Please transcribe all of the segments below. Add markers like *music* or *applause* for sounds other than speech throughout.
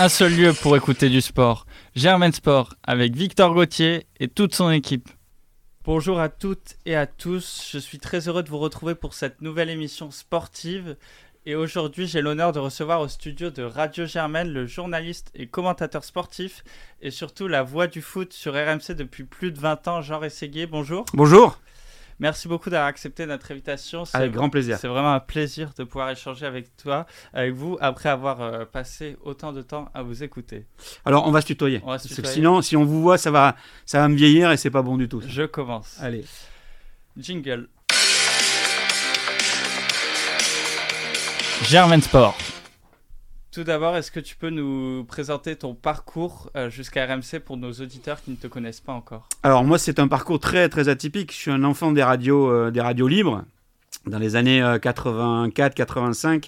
un seul lieu pour écouter du sport. Germain Sport avec Victor Gauthier et toute son équipe. Bonjour à toutes et à tous, je suis très heureux de vous retrouver pour cette nouvelle émission sportive. Et aujourd'hui, j'ai l'honneur de recevoir au studio de Radio Germaine le journaliste et commentateur sportif et surtout la voix du foot sur RMC depuis plus de 20 ans, Jean Rességuier. Bonjour. Bonjour. Merci beaucoup d'avoir accepté notre invitation. Avec grand plaisir. C'est vraiment un plaisir de pouvoir échanger avec toi, avec vous, après avoir euh, passé autant de temps à vous écouter. Alors, on va se tutoyer. On va se tutoyer. sinon, si on vous voit, ça va, ça va me vieillir et c'est pas bon du tout. Je commence. Allez. Jingle. Germain Sport. Tout d'abord, est-ce que tu peux nous présenter ton parcours euh, jusqu'à RMC pour nos auditeurs qui ne te connaissent pas encore? Alors moi, c'est un parcours très très atypique. Je suis un enfant des radios, euh, des radios libres. Dans les années 84-85, euh,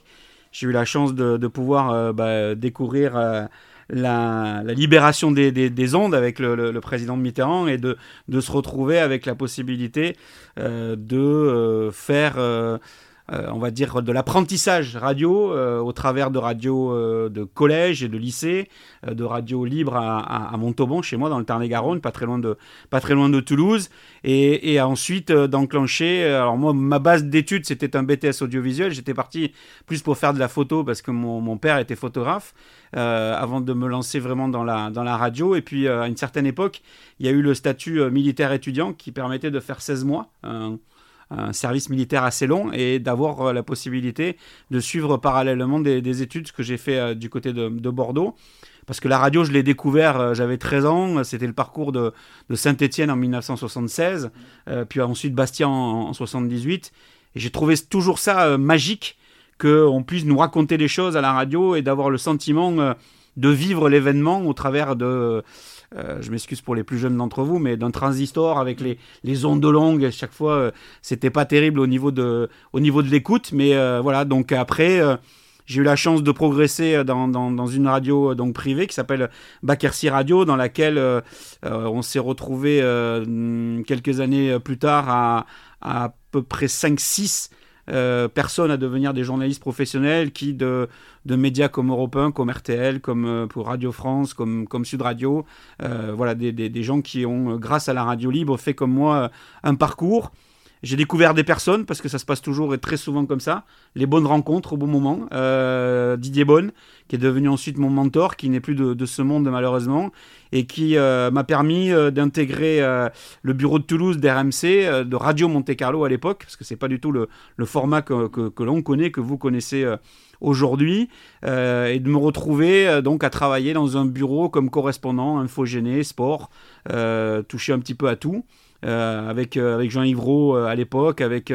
j'ai eu la chance de, pouvoir bah, découvrir la, libération des, ondes avec le, président Mitterrand et de, se retrouver avec la possibilité de faire on va dire, de l'apprentissage radio euh, au travers de radios euh, de collège et de lycée, de radio libre à, Montauban, chez moi, dans le Tarn-et-Garonne, pas très loin de, pas très loin de Toulouse, et, ensuite d'enclencher. Alors moi, ma base d'études, c'était un BTS audiovisuel. J'étais parti plus pour faire de la photo parce que mon, père était photographe. avant de me lancer vraiment dans la, dans la radio. Et puis, à une certaine époque, il y a eu le statut militaire étudiant qui permettait de faire 16 mois service militaire assez long et d'avoir euh, la possibilité de suivre parallèlement des, études, que j'ai fait euh, du côté de, Bordeaux. Parce que la radio, je l'ai découvert, euh, j'avais 13 ans, c'était le parcours de, Saint-Étienne en 1976, puis ensuite Bastien en, 1978. Et j'ai trouvé toujours ça magique qu'on puisse nous raconter des choses à la radio et d'avoir le sentiment de vivre l'événement au travers de, euh, je m'excuse pour les plus jeunes d'entre vous, mais d'un transistor avec les, les ondes longues, chaque fois, euh, c'était pas terrible au niveau de, au niveau de l'écoute, mais euh, voilà, donc après j'ai eu la chance de progresser dans, dans, dans une radio donc privée qui s'appelle Bakersi Radio, dans laquelle on s'est retrouvé quelques années plus tard à à, peu près 5-6 euh, personnes à devenir des journalistes professionnels qui, de, médias comme Europe 1, comme RTL, comme euh, pour Radio France, comme, Sud Radio, euh, voilà, des, gens qui ont, grâce à la radio libre, fait comme moi un parcours. J'ai découvert des personnes, parce que ça se passe toujours et très souvent comme ça, les bonnes rencontres au bon moment. Euh, Didier Bonne, qui est devenu ensuite mon mentor, qui n'est plus de, ce monde malheureusement, et qui euh, m'a permis euh, d'intégrer le bureau de Toulouse d'RMC, de Radio Monte Carlo à l'époque, parce que c'est pas du tout le, format que, que l'on connaît, que vous connaissez aujourd'hui, et de me retrouver donc à travailler dans un bureau comme correspondant, infogéné, sport, toucher un petit peu à tout. Euh, avec, euh, avec Jean Ivreau euh, à l'époque, avec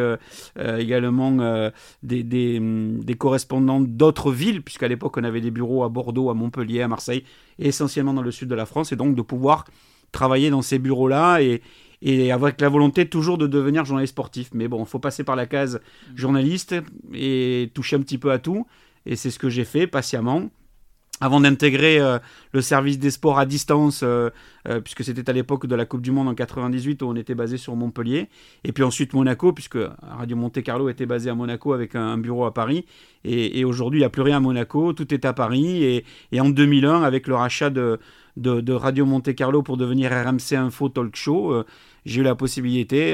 également des, hum, des, correspondants d'autres villes, puisqu'à l'époque on avait des bureaux à Bordeaux, à Montpellier, à Marseille, essentiellement dans le sud de la France, et donc de pouvoir travailler dans ces bureaux-là et, et avec la volonté toujours de devenir journaliste sportif. Mais bon, il faut passer par la case journaliste et toucher un petit peu à tout. Et c'est ce que j'ai fait patiemment avant d'intégrer euh, le service des sports à distance, euh, euh, puisque c'était à l'époque de la Coupe du Monde en 98 où on était basé sur Montpellier, et puis ensuite Monaco, puisque Radio Monte Carlo était basé à Monaco avec un, bureau à Paris, et, aujourd'hui il n'y a plus rien à Monaco, tout est à Paris, et, en 2001 avec le rachat de, Radio Monte Carlo pour devenir RMC Info Talk Show, j'ai eu la possibilité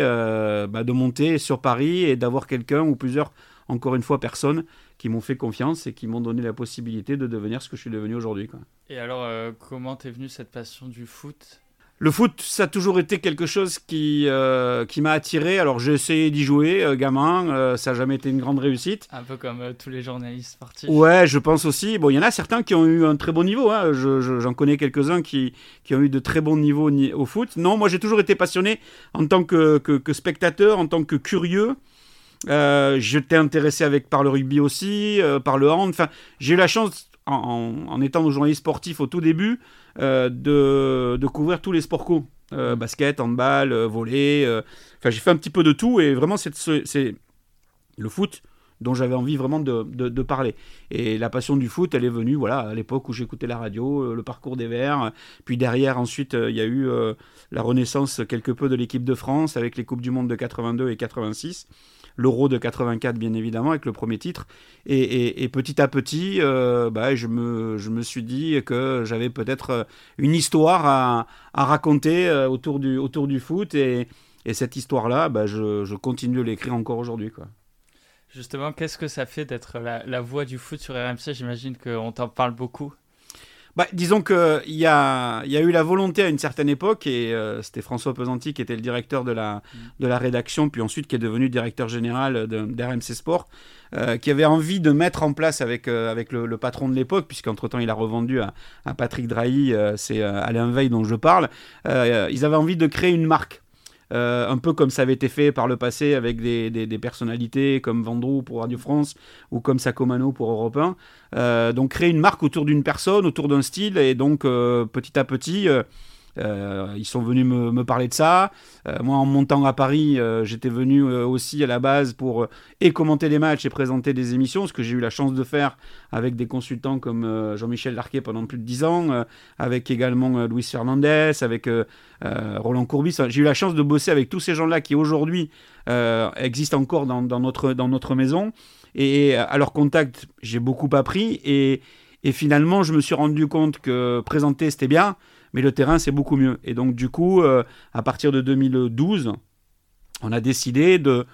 bah, de monter sur Paris et d'avoir quelqu'un ou plusieurs, encore une fois, personnes qui m'ont fait confiance et qui m'ont donné la possibilité de devenir ce que je suis devenu aujourd'hui. Et alors, euh, comment t'es venu cette passion du foot? Le foot, ça a toujours été quelque chose qui, euh, qui m'a attiré. Alors j'ai essayé d'y jouer, euh, gamin, ça n'a jamais été une grande réussite. Un peu comme tous les journalistes sportifs. Ouais, je pense aussi. Bon, il y en a certains qui ont eu un très bon niveau. Hein. J'en connais quelques-uns qui, qui, ont eu de très bons niveaux au foot. Non, moi j'ai toujours été passionné en tant que, que, que spectateur, en tant que curieux. Euh, je t'ai intéressé avec, par le rugby aussi, euh, par le hand. Enfin, j'ai eu la chance, en, étant journaliste sportif au tout début, euh, de, couvrir tous les sports co. basket, handball, volley. Enfin, j'ai fait un petit peu de tout et vraiment, c'est le foot dont j'avais envie vraiment de, parler. Et la passion du foot, elle est venue voilà, à l'époque où j'écoutais la radio, le parcours des Verts. Puis derrière, ensuite, il y a eu la renaissance quelque peu de l'équipe de France avec les Coupes du Monde de 82 et 86 l'Euro de 84 bien évidemment avec le premier titre. Et, petit à petit, bah, je, me, je me suis dit que j'avais peut-être une histoire à, à raconter autour, du, autour du foot. Et, et cette histoire-là, bah, je, je continue de l'écrire encore aujourd'hui. quoi. Justement, qu'est-ce que ça fait d'être la, la, voix du foot sur RMC J'imagine qu'on t'en parle beaucoup. Bah, disons qu'il y a, y a eu la volonté à une certaine époque, et euh, c'était François Pesanti qui était le directeur de la, rédaction, puis ensuite qui est devenu directeur général d'RMC Sport, euh, qui avait envie de mettre en place avec, euh, le, patron de l'époque, puisqu'entre-temps il a revendu à, à Patrick Drahi, c'est Alain Veil dont je parle, ils avaient envie de créer une marque. Euh, un peu comme ça avait été fait par le passé avec des, des, personnalités comme Vendroux pour Radio France ou comme Sacomano pour Europe 1. Euh, donc créer une marque autour d'une personne, autour d'un style, et donc euh, petit à petit euh, ils sont venus me, parler de ça. Euh, moi, en montant à Paris, euh, j'étais venu aussi à la base pour et commenter des matchs et présenter des émissions, ce que j'ai eu la chance de faire avec des consultants comme Jean-Michel Larquet pendant plus de 10 ans, avec également Luis Fernandez, avec Roland Courbis. J'ai eu la chance de bosser avec tous ces gens-là qui aujourd'hui existent encore dans, notre, maison. Et à leur contact, j'ai beaucoup appris. Et finalement, je me suis rendu compte que présenter, c'était bien, mais le terrain, c'est beaucoup mieux. Et donc, du coup, euh, à partir de 2012, on a décidé de,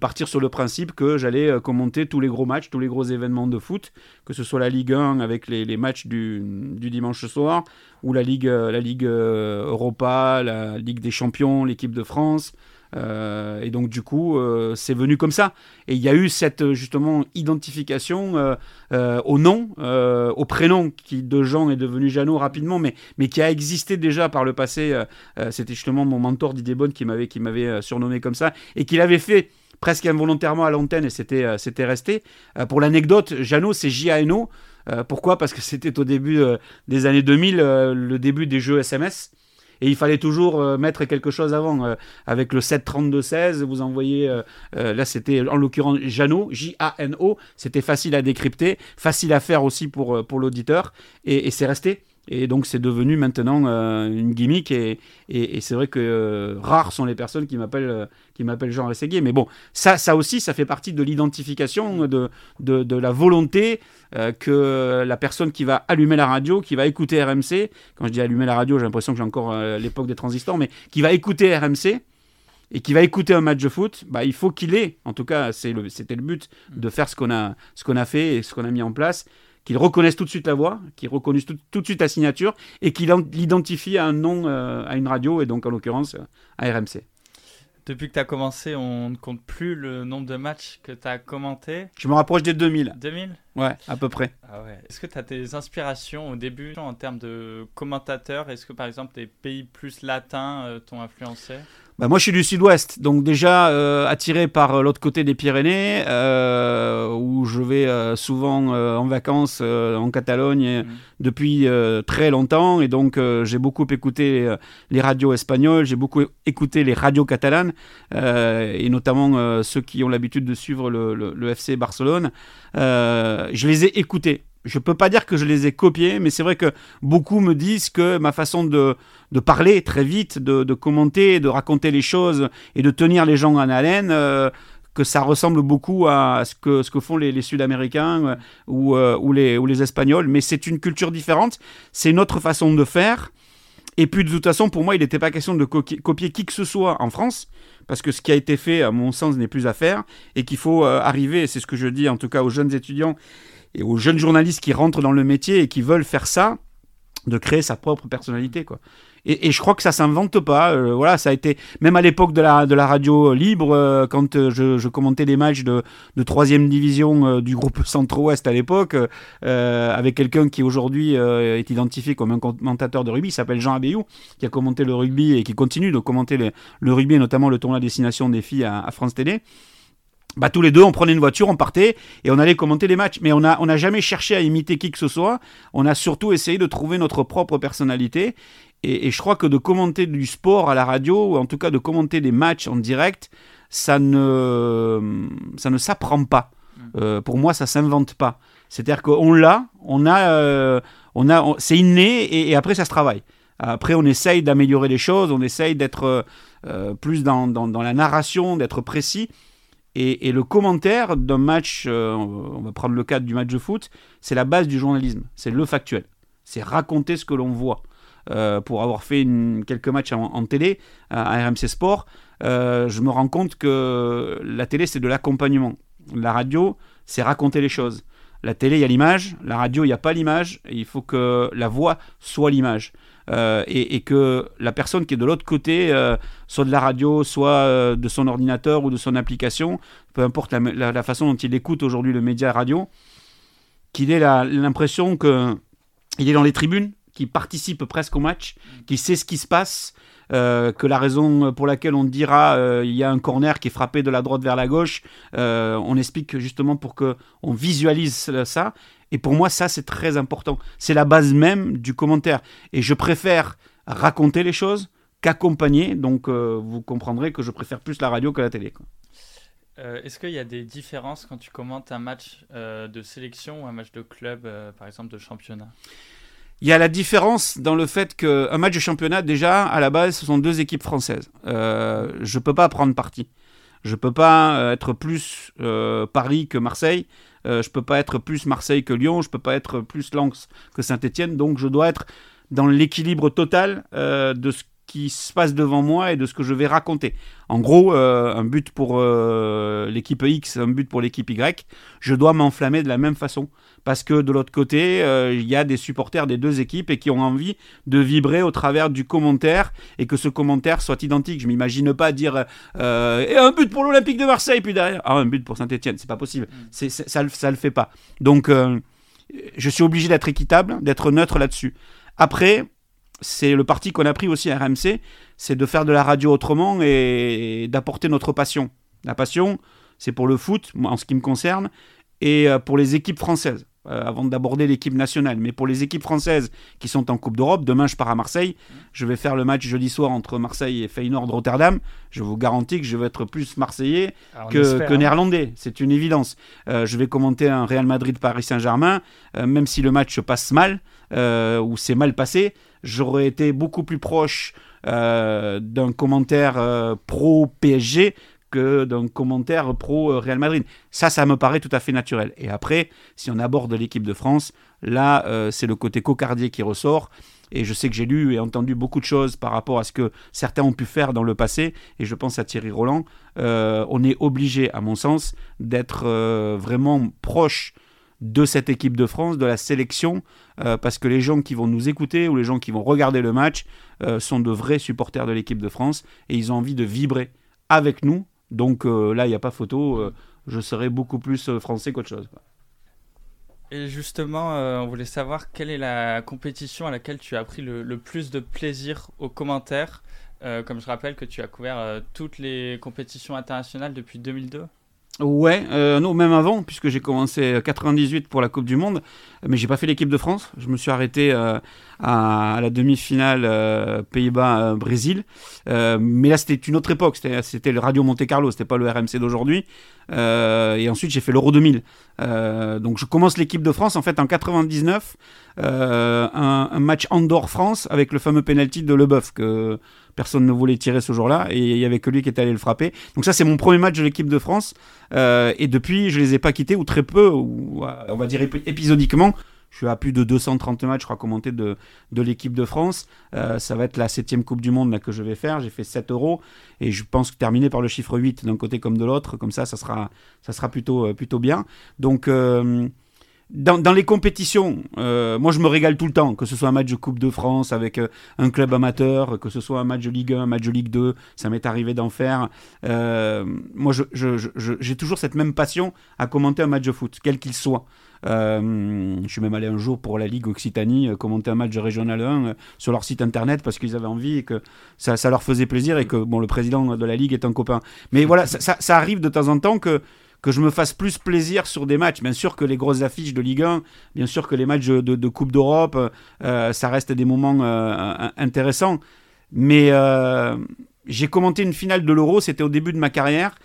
partir sur le principe que j'allais euh, commenter tous les gros matchs, tous les gros événements de foot, que ce soit la Ligue 1 avec les, matchs du, dimanche soir, ou la Ligue, euh, la Ligue Europa, la Ligue des Champions, l'équipe de France, euh, et donc du coup, euh, c'est venu comme ça. Et il y a eu cette justement identification euh, au nom, au prénom qui de Jean est devenu Jeannot rapidement, mais, mais qui a existé déjà par le passé. C'était justement mon mentor Didier Bonne qui m'avait qui m'avait surnommé comme ça et qui l'avait fait presque involontairement à l'antenne et c'était c'était resté. pour l'anecdote, Jeannot c'est J-A-N-O. pourquoi? Parce que c'était au début des années 2000, le début des jeux SMS et il fallait toujours euh, mettre quelque chose avant. Euh, avec le 732-16, vous envoyez, euh, là c'était en l'occurrence Jano, J-A-N-O, c'était facile à décrypter, facile à faire aussi pour, pour l'auditeur, et c'est resté. Et donc c'est devenu maintenant euh, une gimmick et, c'est vrai que euh, rares sont les personnes qui m'appellent euh, qui m'appellent Jean Rességuier. Mais bon, ça, ça aussi, ça fait partie de l'identification, de, de, la volonté que la personne qui va allumer la radio, qui va écouter RMC, quand je dis allumer la radio, j'ai l'impression que j'ai encore l'époque des transistors, mais qui va écouter RMC et qui va écouter un match de foot, bah, il faut qu'il ait, en tout cas c'était le, but, de faire ce qu'on a, ce qu'on a fait et ce qu'on a mis en place, qu'il reconnaisse tout de suite la voix, qu'il reconnaisse tout, de suite la signature et qu'il l'identifie à un nom, euh, à une radio et donc en l'occurrence à RMC. Depuis que tu as commencé, on ne compte plus le nombre de matchs que tu as commenté. Je me rapproche des 2000. 2000 Ouais, à peu près. Ah ouais. Est-ce que tu as des inspirations au début en termes de commentateurs? Est-ce que par exemple des pays plus latins euh, t'ont influencé? Bah, moi, je suis du sud-ouest, donc déjà euh, attiré par euh, l'autre côté des Pyrénées, euh, où je vais souvent en vacances en Catalogne mmh. depuis très longtemps, et donc j'ai beaucoup écouté les radios espagnoles, j'ai beaucoup écouté les radios catalanes, et notamment ceux qui ont l'habitude de suivre le, le FC Barcelone. je les ai écoutés je peux pas dire que je les ai copiés, mais c'est vrai que beaucoup me disent que ma façon de, parler très vite, de, commenter, de raconter les choses et de tenir les gens en haleine, euh, que ça ressemble beaucoup à ce que, font les, Sud-Américains euh, ou, euh, ou, les, Espagnols. Mais c'est une culture différente, c'est une autre façon de faire. Et puis de toute façon, pour moi, il n'était pas question de copier qui que ce soit en France, parce que ce qui a été fait, à mon sens, n'est plus à faire, et qu'il faut arriver, c'est ce que je dis en tout cas aux jeunes étudiants et aux jeunes journalistes qui rentrent dans le métier et qui veulent faire ça, de créer sa propre personnalité, quoi. Et, je crois que ça s'invente pas. Euh, voilà, ça a été même à l'époque de la, de la radio libre, euh, quand euh, je, commentais les matchs de, de troisième division du groupe *laughs* Centre-Ouest à l'époque, avec quelqu'un qui aujourd'hui est identifié comme un commentateur de rugby, il s'appelle Jean Abeyou, qui a commenté le rugby et qui continue de commenter le rugby, notamment le tournoi destination des filles à France Télé bah, tous les deux, on prenait une voiture, on partait et on allait commenter les matchs. Mais on n'a on a jamais cherché à imiter qui que ce soit. On a surtout essayé de trouver notre propre personnalité. Et, je crois que de commenter du sport à la radio, ou en tout cas de commenter des matchs en direct, ça ne, ça ne s'apprend pas. Mmh. Euh, pour moi, ça s'invente pas. C'est-à-dire qu'on l'a, on a, euh, on a, c'est inné et, après ça se travaille. Après, on essaye d'améliorer les choses, on essaye d'être euh, plus dans, dans, dans, la narration, d'être précis. Et, le commentaire d'un match, euh, on va prendre le cadre du match de foot, c'est la base du journalisme, c'est le factuel. C'est raconter ce que l'on voit. Euh, pour avoir fait quelques matchs en, télé à, RMC Sport, euh, je me rends compte que la télé, c'est de l'accompagnement. La radio, c'est raconter les choses. La télé, il y a l'image. La radio, il n'y a pas l'image. Il faut que la voix soit l'image. Euh, et, que la personne qui est de l'autre côté, euh, soit de la radio, soit euh, de son ordinateur ou de son application, peu importe la, façon dont il écoute aujourd'hui le média radio, qu'il ait l'impression qu'il est dans les tribunes, qu'il participe presque au match, qu'il sait ce qui se passe, que la raison pour laquelle on dira il y a un corner qui est frappé de la droite vers la gauche, on explique justement pour que on visualise ça et pour moi, ça, c'est très important. C'est la base même du commentaire. Et je préfère raconter les choses qu'accompagner. Donc, euh, vous comprendrez que je préfère plus la radio que la télé. Euh, est-ce qu'il y a des différences quand tu commentes un match euh, de sélection ou un match de club, par exemple de championnat? Il y a la différence dans le fait qu'un match de championnat, déjà, à la base, ce sont deux équipes françaises. je ne peux pas prendre parti. Je ne peux pas être plus Paris que Marseille. Euh, je peux pas être plus Marseille que Lyon, je peux pas être plus Lens que Saint-Etienne, donc je dois être dans l'équilibre total euh, de ce qui se passe devant moi et de ce que je vais raconter. En gros, euh, un but pour euh, l'équipe X, un but pour l'équipe Y, je dois m'enflammer de la même façon. Parce que de l'autre côté, euh, il y a des supporters des deux équipes et qui ont envie de vibrer au travers du commentaire et que ce commentaire soit identique. Je m'imagine pas dire et un but pour l'Olympique de Marseille, puis derrière, ah, un but pour Saint-Etienne, c'est pas possible. Mm. C'est, ça, ça le fait pas. Donc, je suis obligé d'être équitable, d'être neutre là-dessus. Après, c'est le parti qu'on a pris aussi à RMC, c'est de faire de la radio autrement et d'apporter notre passion. La passion, c'est pour le foot, en ce qui me concerne, et euh, pour les équipes françaises, euh, avant d'aborder l'équipe nationale. Mais pour les équipes françaises qui sont en Coupe d'Europe, demain je pars à Marseille, je vais faire le match jeudi soir entre Marseille et Feyenoord Rotterdam. Je vous garantis que je vais être plus marseillais que, que, hein. néerlandais, c'est une évidence. Euh, je vais commenter un Real Madrid-Paris Saint-Germain, même si le match se passe mal, ou c'est mal passé, j'aurais été beaucoup plus proche euh, d'un commentaire euh, pro PSG que d'un commentaire pro euh, Real Madrid. Ça, ça me paraît tout à fait naturel. Et après, si on aborde l'équipe de France, là, c'est le côté cocardier qui ressort. Et je sais que j'ai lu et entendu beaucoup de choses par rapport à ce que certains ont pu faire dans le passé. Et je pense à Thierry Roland. on est obligé, à mon sens, d'être vraiment proche de cette équipe de France, de la sélection, euh, parce que les gens qui vont nous écouter ou les gens qui vont regarder le match euh, sont de vrais supporters de l'équipe de France et ils ont envie de vibrer avec nous. Donc euh, là, il n'y a pas photo, je serai beaucoup plus français qu'autre chose. Et justement, on voulait savoir quelle est la compétition à laquelle tu as pris le, le plus de plaisir aux commentaires. comme je rappelle que tu as couvert toutes les compétitions internationales depuis 2002. Ouais, euh, non, même avant, puisque j'ai commencé 98 pour la Coupe du Monde, mais j'ai pas fait l'équipe de France. Je me suis arrêté euh, à, la demi-finale euh, Pays-Bas-Brésil. mais là, c'était une autre époque. C'était le Radio Monte Carlo, c'était pas le RMC d'aujourd'hui. et ensuite, j'ai fait l'Euro 2000. donc, je commence l'équipe de France en fait en 99, un, un, match Andorre-France avec le fameux penalty de Leboeuf que personne ne voulait tirer ce jour-là et il y avait que lui qui était allé le frapper. Donc ça c'est mon premier match de l'équipe de France euh, et depuis je les ai pas quittés ou très peu ou on va dire épisodiquement. Je suis à plus de 230 matchs, je crois, commenter de, de l'équipe de France. Euh, ça va être la septième Coupe du Monde que je vais faire. J'ai fait 7 euros et je pense terminer par le chiffre 8 d'un côté comme de l'autre, comme ça, ça sera, ça sera plutôt, euh, plutôt bien. Donc, dans, les compétitions, euh, moi je me régale tout le temps, que ce soit un match de Coupe de France avec euh, un club amateur, que ce soit un match de Ligue 1, un match de Ligue 2, ça m'est arrivé d'en faire. Euh, moi j'ai toujours cette même passion à commenter un match de foot, quel qu'il soit. je suis même allé un jour pour la Ligue Occitanie commenter un match de Régional 1 sur leur site internet parce qu'ils avaient envie et que ça, ça, leur faisait plaisir et que bon, le président de la Ligue est un copain. Mais voilà, ça, ça arrive de temps en temps que que je me fasse plus plaisir sur des matchs. Bien sûr que les grosses affiches de Ligue 1, bien sûr que les matchs de, Coupe d'Europe, euh, ça reste des moments euh, intéressants. Mais euh, j'ai commenté une finale de l'Euro, c'était au début de ma carrière.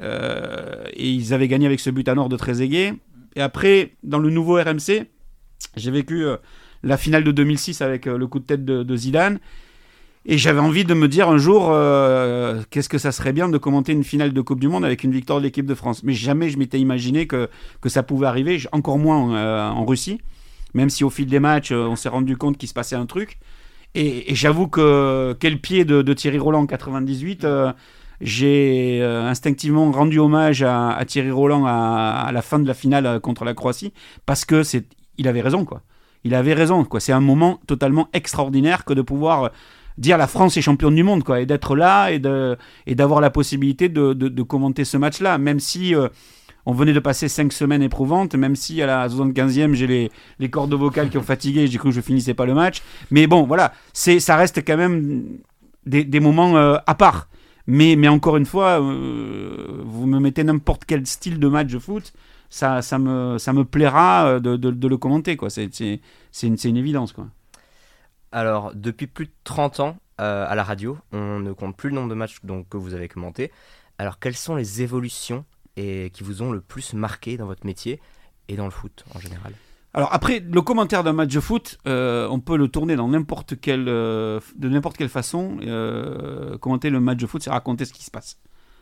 et ils avaient gagné avec ce but à nord de Trezeguet. Et après, dans le nouveau RMC, j'ai vécu la finale de 2006 avec le coup de tête de, de Zidane. Et j'avais envie de me dire un jour, euh, qu'est-ce que ça serait bien de commenter une finale de Coupe du Monde avec une victoire de l'équipe de France. Mais jamais je m'étais imaginé que, que ça pouvait arriver, encore moins euh, en Russie, même si au fil des matchs, euh, on s'est rendu compte qu'il se passait un truc. Et, j'avoue que quel pied de, Thierry Roland en 98, j'ai instinctivement rendu hommage à, Thierry Roland à, à, la fin de la finale contre la Croatie, parce que c'est, il avait raison, quoi. Il avait raison, quoi. C'est un moment totalement extraordinaire que de pouvoir dire la France est championne du monde, quoi, et d'être là et de et d'avoir la possibilité de, de, commenter ce match-là, même si euh, on venait de passer cinq semaines éprouvantes, même si à la 75e j'ai les, les cordes vocales qui ont fatigué, j'ai cru que je finissais pas le match, mais bon, voilà, c'est ça reste quand même des, des moments euh, à part. Mais, mais encore une fois, euh, vous me mettez n'importe quel style de match de foot, ça, ça, me, ça me plaira de, de, le commenter. Quoi. C'est, une, une évidence. Quoi. Alors, depuis plus de 30 ans euh, à la radio, on ne compte plus le nombre de matchs que vous avez commentés. Alors, quelles sont les évolutions et, qui vous ont le plus marqué dans votre métier et dans le foot en général? Alors après, le commentaire d'un match de foot, euh, on peut le tourner dans n'importe quelle, euh, de n'importe quelle façon. commenter le match de foot, c'est raconter ce qui se passe.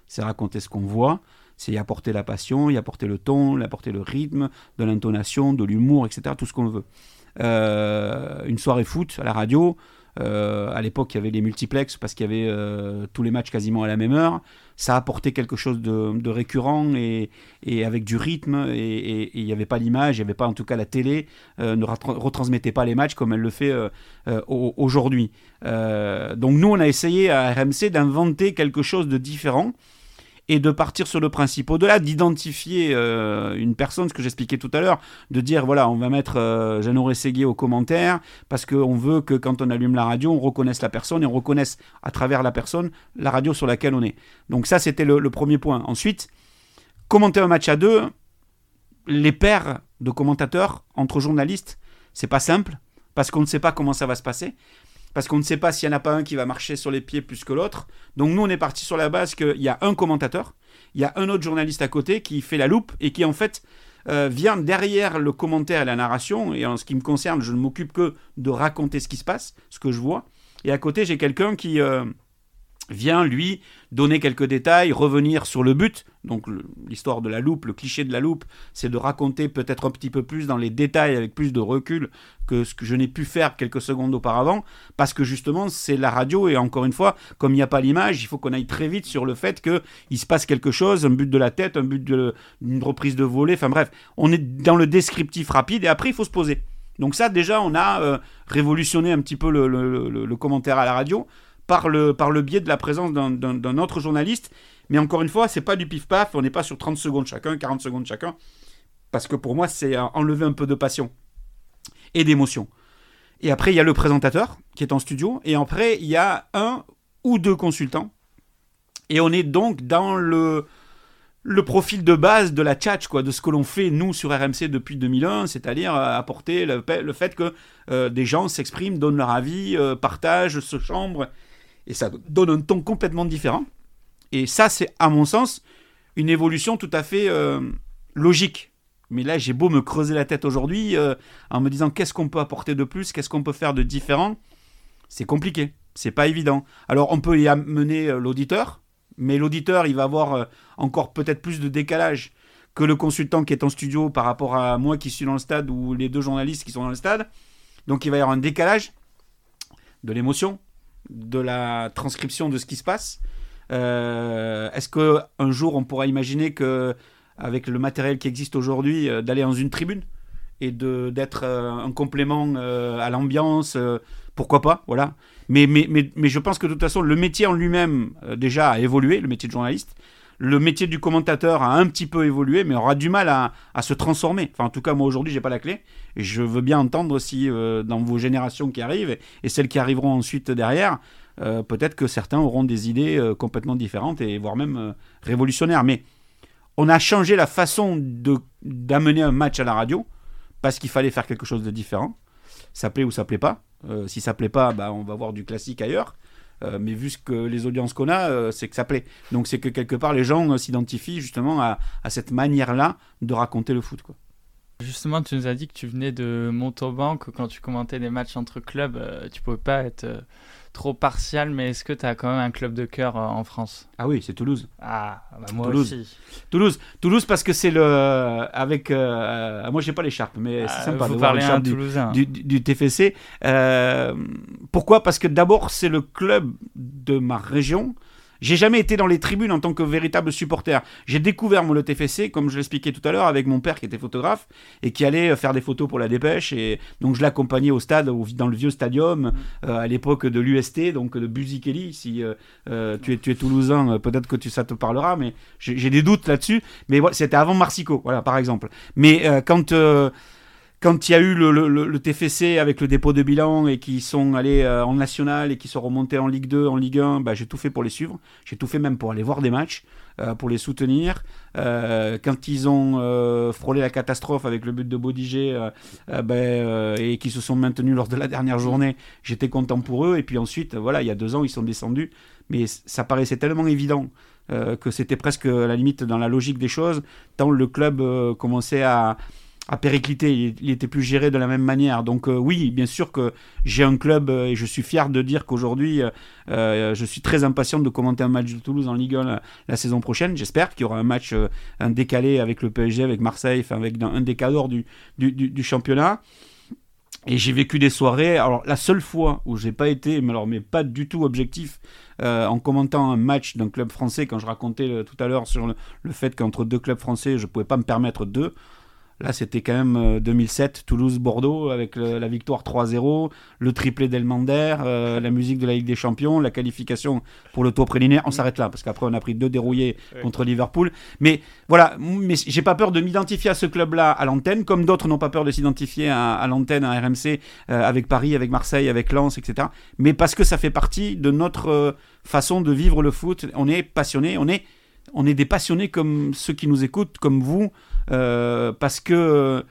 C'est raconter ce qu'on voit, c'est y apporter la passion, y apporter le ton, y apporter le rythme, de l'intonation, de l'humour, etc. Tout ce qu'on veut. Euh, une soirée foot à la radio. Euh, à l'époque, il y avait les multiplex parce qu'il y avait euh, tous les matchs quasiment à la même heure. Ça apportait quelque chose de, récurrent et, avec du rythme. Et il n'y avait pas l'image, il n'y avait pas en tout cas la télé, ne retransmettait pas les matchs comme elle le fait aujourd'hui. donc nous, on a essayé à RMC d'inventer quelque chose de différent et de partir sur le principe. Au-delà d'identifier euh, une personne, ce que j'expliquais tout à l'heure, de dire voilà, on va mettre euh, Jeannot au commentaire parce qu'on veut que quand on allume la radio, on reconnaisse la personne et on reconnaisse à travers la personne la radio sur laquelle on est. Donc ça, c'était le, premier point. Ensuite, commenter un match à deux, les paires de commentateurs entre journalistes, c'est pas simple parce qu'on ne sait pas comment ça va se passer parce qu'on ne sait pas s'il n'y en a pas un qui va marcher sur les pieds plus que l'autre. Donc nous, on est parti sur la base qu'il y a un commentateur, il y a un autre journaliste à côté qui fait la loupe et qui en fait euh, vient derrière le commentaire et la narration. Et en ce qui me concerne, je ne m'occupe que de raconter ce qui se passe, ce que je vois. Et à côté, j'ai quelqu'un qui... Euh, vient, lui, donner quelques détails, revenir sur le but. Donc l'histoire de la loupe, le cliché de la loupe, c'est de raconter peut-être un petit peu plus dans les détails avec plus de recul que ce que je n'ai pu faire quelques secondes auparavant, parce que justement c'est la radio et encore une fois, comme il n'y a pas l'image, il faut qu'on aille très vite sur le fait qu'il se passe quelque chose, un but de la tête, un but d'une reprise de volée, enfin bref, on est dans le descriptif rapide et après il faut se poser. Donc ça déjà on a euh, révolutionné un petit peu le commentaire à la radio par le, biais de la présence d'un autre journaliste. Mais encore une fois, c'est pas du pif-paf, on n'est pas sur 30 secondes chacun, 40 secondes chacun. Parce que pour moi, c'est enlever un peu de passion et d'émotion. Et après, il y a le présentateur qui est en studio. Et après, il y a un ou deux consultants. Et on est donc dans le, le profil de base de la tchatch, quoi, de ce que l'on fait, nous, sur RMC depuis 2001, c'est-à-dire euh, apporter le, fait que euh, des gens s'expriment, donnent leur avis, euh, partagent, se chambrent et ça donne un ton complètement différent. Et ça, c'est à mon sens une évolution tout à fait euh, logique. Mais là, j'ai beau me creuser la tête aujourd'hui euh, en me disant qu'est-ce qu'on peut apporter de plus, qu'est-ce qu'on peut faire de différent. C'est compliqué, c'est pas évident. Alors, on peut y amener euh, l'auditeur, mais l'auditeur, il va avoir encore peut-être plus de décalage que le consultant qui est en studio par rapport à moi qui suis dans le stade ou les deux journalistes qui sont dans le stade. Donc, il va y avoir un décalage de l'émotion, de la transcription de ce qui se passe. Euh, est-ce que un jour on pourra imaginer que avec le matériel qui existe aujourd'hui, euh, d'aller dans une tribune et de d'être euh, un complément à l'ambiance, pourquoi pas, voilà. Mais, mais, mais, mais, je pense que de toute façon, le métier en lui-même déjà a évolué, le métier de journaliste le métier du commentateur a un petit peu évolué, mais aura du mal à, se transformer. Enfin, en tout cas, moi aujourd'hui, j'ai pas la clé. Et je veux bien entendre aussi euh, dans vos générations qui arrivent et celles qui arriveront ensuite derrière, euh, peut-être que certains auront des idées euh, complètement différentes et voire même révolutionnaires. Mais on a changé la façon d'amener un match à la radio parce qu'il fallait faire quelque chose de différent. Ça plaît ou ça plaît pas. si ça plaît pas, bah, on va voir du classique ailleurs. Euh, mais vu ce que les audiences qu'on a, euh, c'est que ça plaît. Donc c'est que quelque part les gens euh, s'identifient justement à, cette manière-là de raconter le foot. Quoi. Justement, tu nous as dit que tu venais de Montauban, que quand tu commentais des matchs entre clubs, tu pouvais pas être trop partial, mais est-ce que tu as quand même un club de cœur euh, en France? Ah oui, c'est Toulouse. Ah, bah moi Toulouse. aussi. Toulouse, Toulouse parce que c'est le avec euh, moi j'ai pas l'écharpe mais c'est sympa vous de voir l'écharpe du, du, du- du TFC. Euh, pourquoi? Parce que d'abord, c'est le club de ma région. J'ai jamais été dans les tribunes en tant que véritable supporter. J'ai découvert moi, le TFC, comme je l'expliquais tout à l'heure, avec mon père qui était photographe et qui allait euh, faire des photos pour la dépêche. Et donc je l'accompagnais au stade, au- dans le vieux stadium, euh, à l'époque de l'UST, donc de Buzy-Kelly. Si euh, tu, es, tu es toulousain, peut-être que tu, ça te parlera, mais j'ai des doutes là-dessus. Mais voilà, c'était avant Marsico, voilà, par exemple. Mais quand quand il y a eu le, TFC avec le dépôt de bilan et qui sont allés euh, en national et qui sont remontés en Ligue 2, en Ligue 1, bah, j'ai tout fait pour les suivre. J'ai tout fait même pour aller voir des matchs, euh, pour les soutenir. Euh, quand ils ont frôlé la catastrophe avec le but de Bodiger euh, et qui se sont maintenus lors de la dernière journée, j'étais content pour eux. Et puis ensuite, voilà, il y a deux ans, ils sont descendus. Mais ça paraissait tellement évident que c'était presque à la limite dans la logique des choses, tant le club commençait à, à péricliter, il, il était plus géré de la même manière. Donc euh, oui, bien sûr que j'ai un club euh, et je suis fier de dire qu'aujourd'hui, euh, je suis très impatient de commenter un match de Toulouse en Ligue 1 la, saison prochaine. J'espère qu'il y aura un match, un décalé avec le PSG, avec Marseille, enfin avec un des cadors du, du, championnat. Et j'ai vécu des soirées. Alors la seule fois où j'ai pas été, mais alors mais pas du tout objectif, en commentant un match d'un club français, quand je racontais tout à l'heure sur le, le fait qu'entre deux clubs français, je pouvais pas me permettre deux. Là, c'était quand même euh, 2007, Toulouse-Bordeaux, avec le- la victoire 3-0, le triplé d'Elmander, euh, la musique de la Ligue des Champions, la qualification pour le tour préliminaire. On s'arrête là, parce qu'après, on a pris deux dérouillés Ouais. contre Liverpool. Mais voilà, mais j'ai pas peur de m'identifier à ce club-là à l'antenne, comme d'autres n'ont pas peur de s'identifier à, à l'antenne, à RMC, euh, avec Paris, avec Marseille, avec Lens, etc. Mais parce que ça fait partie de notre euh, façon de vivre le foot. On est passionné, on est, on est des passionnés comme ceux qui nous écoutent, comme vous, euh, parce que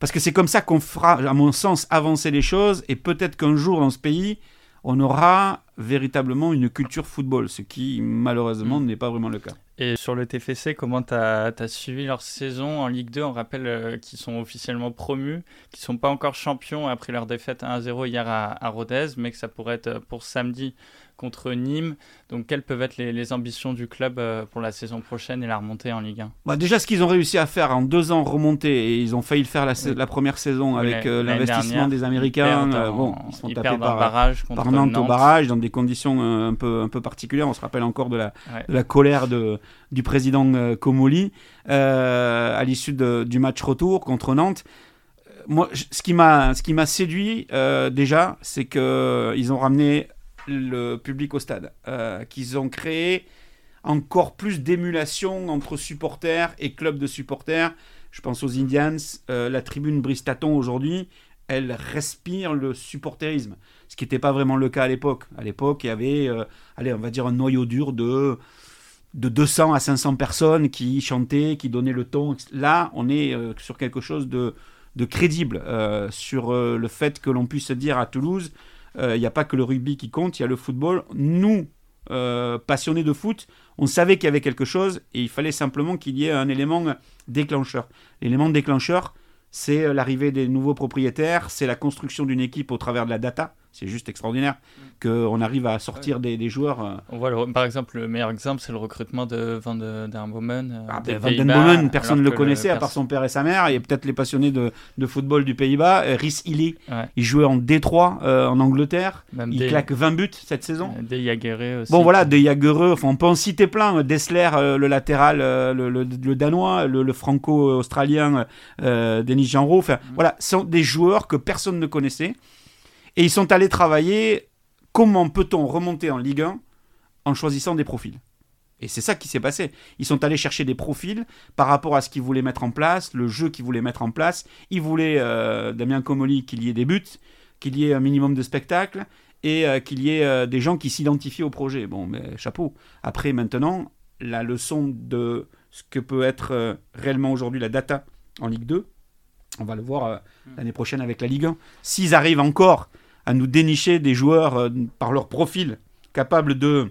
parce que c'est comme ça qu'on fera, à mon sens, avancer les choses. Et peut-être qu'un jour dans ce pays, on aura véritablement une culture football, ce qui malheureusement Mm. n'est pas vraiment le cas. Et sur le TFC, comment tu as, suivi leur saison en Ligue 2 On rappelle euh, qu'ils sont officiellement promus, qu'ils ne sont pas encore champions après leur défaite 1-0 hier à, à Rodez, mais que ça pourrait être euh, pour samedi contre Nîmes. Donc quelles peuvent être les, les ambitions du club euh, pour la saison prochaine et la remontée en Ligue 1 Bah, déjà, ce qu'ils ont réussi à faire en deux ans remonter, et ils ont failli le faire la, première saison avec euh, l'investissement des Ils Américains. perdent euh, bon, ils sont ils tapés par, barrage contre par Nantes, au barrage dans des conditions un peu, un peu particulières. On se rappelle encore de la, Ouais. de la colère de, du président Comoli euh, à l'issue du match retour contre Nantes. Moi, ce qui m'a, ce qui m'a séduit euh, déjà, c'est que ils ont ramené le public au stade, euh, qu'ils ont créé encore plus d'émulation entre supporters et clubs de supporters. Je pense aux Indians, euh, la tribune Bristaton aujourd'hui, elle respire le supporterisme, ce qui n'était pas vraiment le cas à l'époque. À l'époque, il y avait, euh, allez, on va dire un noyau dur de de 200 à 500 personnes qui chantaient, qui donnaient le ton. Là, on est sur quelque chose de, de crédible, sur le fait que l'on puisse dire à Toulouse, il n'y a pas que le rugby qui compte, il y a le football. Nous, euh, passionnés de foot, on savait qu'il y avait quelque chose et il fallait simplement qu'il y ait un élément déclencheur. L'élément déclencheur, c'est euh, l'arrivée des nouveaux propriétaires, c'est la construction d'une équipe au travers de la data. C'est juste extraordinaire qu'on arrive à sortir des, des joueurs. euh, On voit le- par exemple le meilleur exemple, c'est le recrutement de Van de Bomen. euh, Ah, des ben, Van den Bomen, personne ne le connaissait à part son père et sa mère, et peut-être les passionnés de, de football du Pays-Bas. Euh, Rhys Illy, Ouais. il jouait en Détroit, euh, en Angleterre. Même Il des, claque 20 buts cette saison. des Jaguerre aussi. Bon voilà, de Jagereux, enfin on peut en citer plein. Dessler, euh, le latéral, euh, le, le- le danois, le, le franco-australien, euh, Denis Genreau. Enfin voilà, ce sont des joueurs que personne ne connaissait. Et ils sont allés travailler comment peut-on remonter en Ligue 1 en choisissant des profils? Et c'est ça qui s'est passé. Ils sont allés chercher des profils par rapport à ce qu'ils voulaient mettre en place, le jeu qu'ils voulaient mettre en place. Ils voulaient, euh, Damien Comoli, qu'il y ait des buts, qu'il y ait un minimum de spectacle et euh, qu'il y ait euh, des gens qui s'identifient au projet. Bon, mais chapeau. Après, maintenant, la leçon de ce que peut être réellement aujourd'hui la data en Ligue 2, on va le voir euh, l'année prochaine avec la Ligue 1. S'ils arrivent encore à nous dénicher des joueurs euh, par leur profil capables de...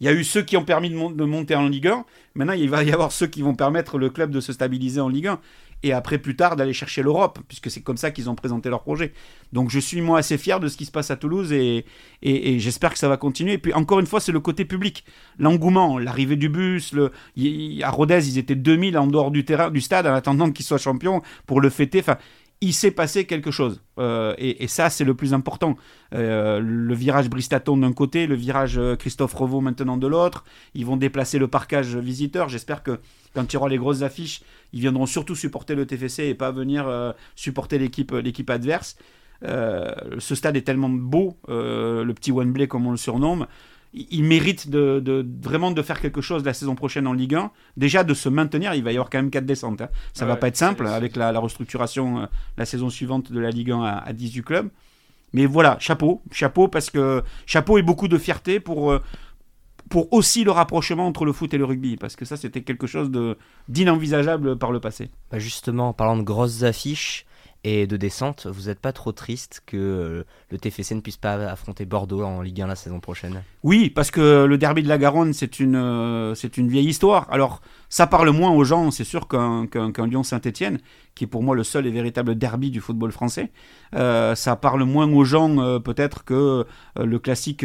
Il y a eu ceux qui ont permis de, mon- de monter en Ligue 1, maintenant il va y avoir ceux qui vont permettre le club de se stabiliser en Ligue 1. et après plus tard d'aller chercher l'Europe, puisque c'est comme ça qu'ils ont présenté leur projet. Donc je suis moi assez fier de ce qui se passe à Toulouse et, j'espère que ça va continuer. Et puis encore une fois, c'est le côté public, l'engouement, l'arrivée du bus. À Rodez, ils étaient 2000 en dehors du terrain, du stade, en attendant qu'ils soient champions pour le fêter. Enfin, il s'est passé quelque chose. Euh, et, ça, c'est le plus important. Euh, le virage Bristaton d'un côté, le virage euh, Christophe Revaux maintenant de l'autre. Ils vont déplacer le parcage visiteur. J'espère que quand il y aura les grosses affiches, ils viendront surtout supporter le TFC et pas venir supporter l'équipe, adverse. ce stade est tellement beau, le petit Wembley comme on le surnomme il mérite de, vraiment de faire quelque chose la saison prochaine en Ligue 1. Déjà de se maintenir, il va y avoir quand même 4 descentes. Hein. Ça ne va pas être simple avec la, restructuration euh, la saison suivante de la Ligue 1 à, 18 clubs. Mais voilà, chapeau, chapeau parce que chapeau et beaucoup de fierté pour euh, pour aussi le rapprochement entre le foot et le rugby, parce que ça c'était quelque chose de d'inenvisageable par le passé. Bah justement, en parlant de grosses affiches, et de descente, vous n'êtes pas trop triste que euh, le TFC ne puisse pas affronter Bordeaux en Ligue 1 la saison prochaine? Oui, parce que le derby de la Garonne, c'est une, euh, c'est une vieille histoire. Alors, ça parle moins aux gens, c'est sûr, qu'un Lyon-Saint-Etienne, qui est pour moi le seul et véritable derby du football français. Euh, ça parle moins aux gens euh, peut-être que euh, le classique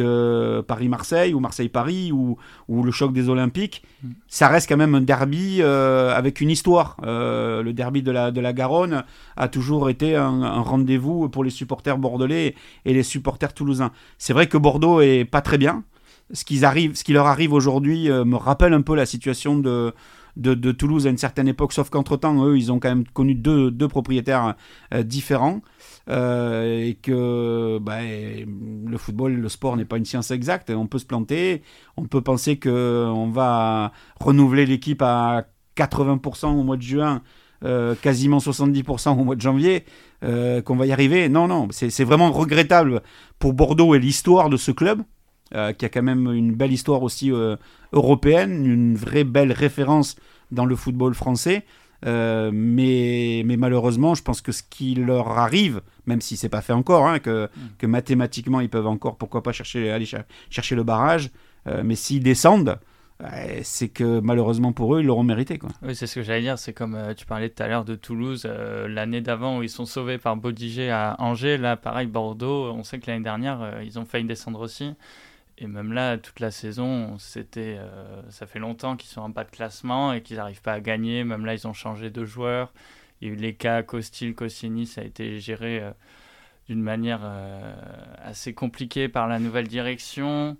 Paris-Marseille ou Marseille-Paris ou, ou, le choc des Olympiques. Mm. Ça reste quand même un derby avec une histoire. le derby de la, de la Garonne a toujours été un, un rendez-vous pour les supporters bordelais et les supporters toulousains. C'est vrai que Bordeaux est pas très bien. Ce, arrivent, ce qui leur arrive aujourd'hui me rappelle un peu la situation de, de, Toulouse à une certaine époque, sauf qu'entre-temps, eux, ils ont quand même connu deux, propriétaires euh, différents. Euh, et que bah, le football, le sport n'est pas une science exacte. On peut se planter, on peut penser qu'on va renouveler l'équipe à 80% au mois de juin, euh, quasiment 70% au mois de janvier, qu'on va y arriver. Non, non, c'est vraiment regrettable pour Bordeaux et l'histoire de ce club. Euh, qui a quand même une belle histoire aussi euh, européenne, une vraie belle référence dans le football français. Euh, mais, mais, malheureusement, je pense que ce qui leur arrive, même si c'est pas fait encore, hein, que, mm. que, mathématiquement ils peuvent encore, pourquoi pas chercher, aller chercher le barrage, mais s'ils descendent, c'est que malheureusement pour eux, ils l'auront mérité. Quoi. Oui, c'est ce que j'allais dire. C'est comme tu parlais tout à l'heure de Toulouse, l'année d'avant où ils sont sauvés par Bodiger à Angers. Là, pareil, Bordeaux, on sait que l'année dernière, ils ont failli descendre aussi. Et même là, toute la saison, c'était, euh, ça fait longtemps qu'ils sont en bas de classement et qu'ils n'arrivent pas à gagner. Même là, ils ont changé de joueurs. Il y a eu les cas Costil, Cossini, ça a été géré euh, d'une manière euh, assez compliquée par la nouvelle direction.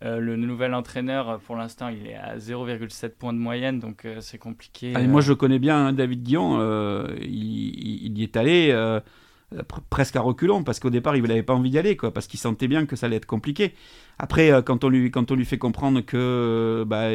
le nouvel entraîneur, pour l'instant, il est à 0,7 points de moyenne, donc c'est compliqué. Ah, moi, je le connais bien, hein, David Guillon. Il, il, y est allé presque à reculons, parce qu'au départ, il n'avait pas envie d'y aller, quoi, parce qu'il sentait bien que ça allait être compliqué. Après, euh, quand on lui, quand on lui fait comprendre que euh, bah,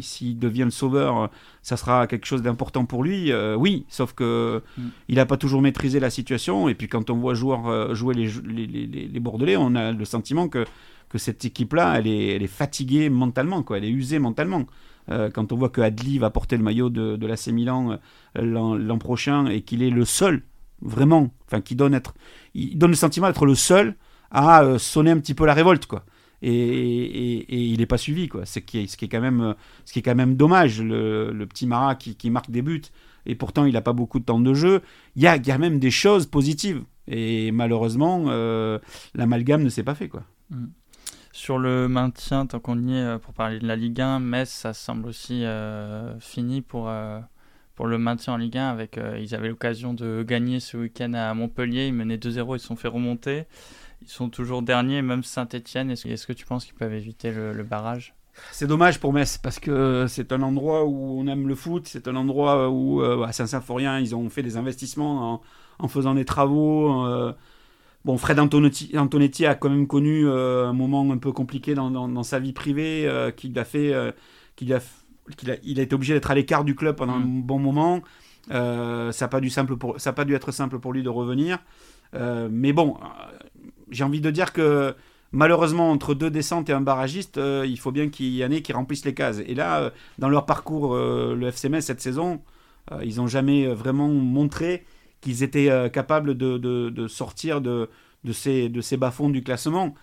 s'il devient le sauveur, ça sera quelque chose d'important pour lui, euh, oui, sauf que mm. il n'a pas toujours maîtrisé la situation. Et puis quand on voit jouer, jouer les, les, les, Bordelais, on a le sentiment que, que cette équipe-là, elle est, elle est fatiguée mentalement, quoi, elle est usée mentalement. quand on voit que Adli va porter le maillot de, de l'AC Milan l'an prochain et qu'il est le seul, vraiment, enfin, qui donne, être, il donne le sentiment d'être le seul à sonner un petit peu la révolte, quoi et, il n'est pas suivi quoi. C'est qui, ce qui est quand même ce qui est quand même dommage le, petit Marat qui, marque des buts et pourtant il n'a pas beaucoup de temps de jeu. Il y a, y a, même des choses positives et malheureusement euh, l'amalgame ne s'est pas fait quoi. Mm. Sur le maintien, tant qu'on y est euh, pour parler de la Ligue 1, Metz, ça semble aussi euh, fini pour, pour le maintien en Ligue 1. Avec, ils avaient l'occasion de gagner ce week-end à Montpellier, ils menaient 2-0, ils se sont fait remonter. Ils sont toujours derniers, même Saint-Etienne. Est-ce que tu penses qu'ils peuvent éviter le, barrage? C'est dommage pour Metz parce que c'est un endroit où on aime le foot, c'est un endroit où euh, à Saint-Symphorien ils ont fait des investissements en, faisant des travaux. Euh. bon, Fred Antonetti, a quand même connu euh, un moment un peu compliqué dans, sa vie privée, qu'il a fait, qu'il a, qu'il a, il a été obligé d'être à l'écart du club pendant un mm. bon moment. ça n'a pas, pas dû être simple pour lui de revenir. mais bon, j'ai envie de dire que malheureusement, entre deux descentes et un barragiste, euh, il faut bien qu'il y en ait qui remplissent les cases. Et là, euh, dans leur parcours, euh, le FCMS cette saison, ils n'ont jamais vraiment montré qu'ils étaient capables de, sortir de, ces, de ces bas-fonds du classement.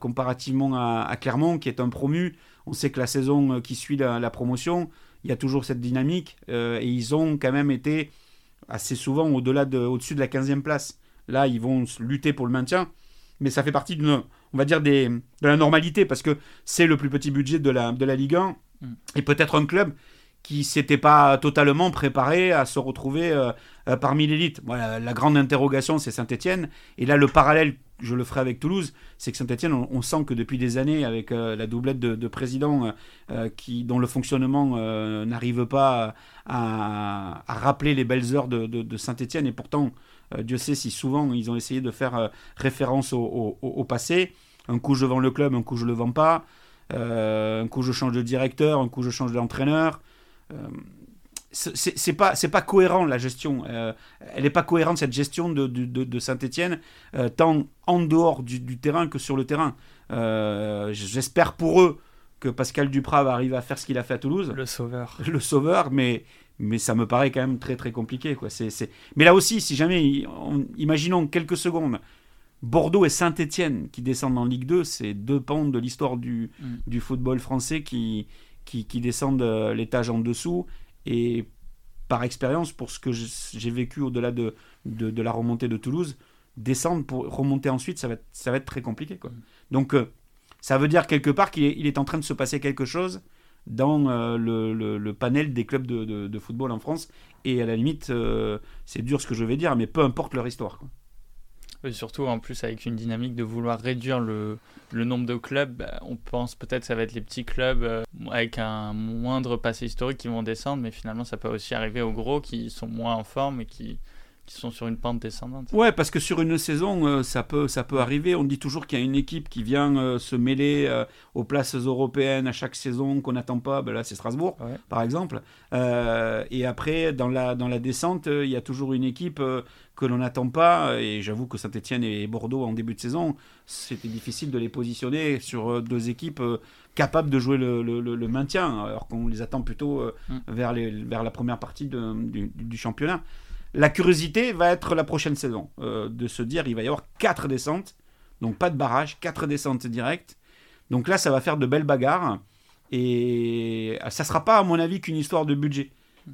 comparativement à, Clermont, qui est un promu, on sait que la saison qui suit la, promotion, il y a toujours cette dynamique. et ils ont quand même été assez souvent au-delà de, au-dessus de la 15e place. Là, ils vont lutter pour le maintien, mais ça fait partie d'une, on va dire des, de la normalité parce que c'est le plus petit budget de la, de la Ligue 1 Mm. et peut-être un club qui s'était pas totalement préparé à se retrouver euh, euh, parmi l'élite. Voilà, la grande interrogation, c'est Saint-Etienne. Et là, le parallèle, je le ferai avec Toulouse, c'est que Saint-Etienne, on, sent que depuis des années, avec euh, la doublette de, de euh, euh, dont le fonctionnement n'arrive pas à, rappeler les belles heures de, Saint-Etienne, et pourtant, Dieu sait si souvent ils ont essayé de faire référence au, passé. Un coup, je vends le club, un coup, je le vends pas. Un coup, je change de directeur, un coup, je change d'entraîneur. Euh, c'est pas c'est pas cohérent la gestion Euh, elle n'est pas cohérente cette gestion de, de, de- de Saint-Etienne tant en dehors du, du terrain que sur le terrain Euh, j'espère pour eux que Pascal Duprat va arriver à faire ce qu'il a fait à Toulouse Le sauveur. le sauveur, mais, mais ça me paraît quand même très très compliqué. Quoi. C'est. Mais là aussi, si jamais, on- imaginons quelques secondes, Bordeaux et Saint-Etienne qui descendent en Ligue 2, c'est deux pans de l'histoire du, Mm. du football français qui, qui, qui descendent euh, l'étage en dessous. Et par expérience, pour ce que j'ai vécu au-delà de, de, de la remontée de Toulouse, descendre pour remonter ensuite, ça va être, ça va être très compliqué. Quoi. Donc euh, ça veut dire quelque part qu'il est, il est en train de se passer quelque chose dans euh, le, le- le panel des clubs de, de- de football en France. Et à la limite, euh, c'est dur ce que je vais dire, mais peu importe leur histoire. quoi. Et surtout, en plus, avec une dynamique de vouloir réduire le, le nombre de clubs, bah, on pense peut-être que ça va être les petits clubs euh, avec un moindre passé historique qui vont descendre, mais finalement, ça peut aussi arriver aux gros qui sont moins en forme et qui, qui sont sur une pente descendante. Ouais, parce que sur une saison, euh, ça, peut, ça peut arriver. On dit toujours qu'il y a une équipe qui vient euh, se mêler euh, aux places européennes à chaque saison qu'on n'attend pas. Ben là, c'est Strasbourg, Ouais. par exemple. Et après, dans la, dans la descente, il y a toujours une équipe que l'on n'attend pas. Et j'avoue que Saint-Etienne et Bordeaux, en début de saison, c'était difficile de les positionner sur euh, deux équipes euh, capables de jouer le, le- maintien, alors qu'on les attend plutôt euh, Mm. vers, les, vers la première partie de- du, du championnat. La curiosité va être la prochaine saison, euh, de se dire il va y avoir quatre descentes, donc pas de barrage, quatre descentes directes. Donc là, ça va faire de belles bagarres. Et ça sera pas, à mon avis, qu'une histoire de budget.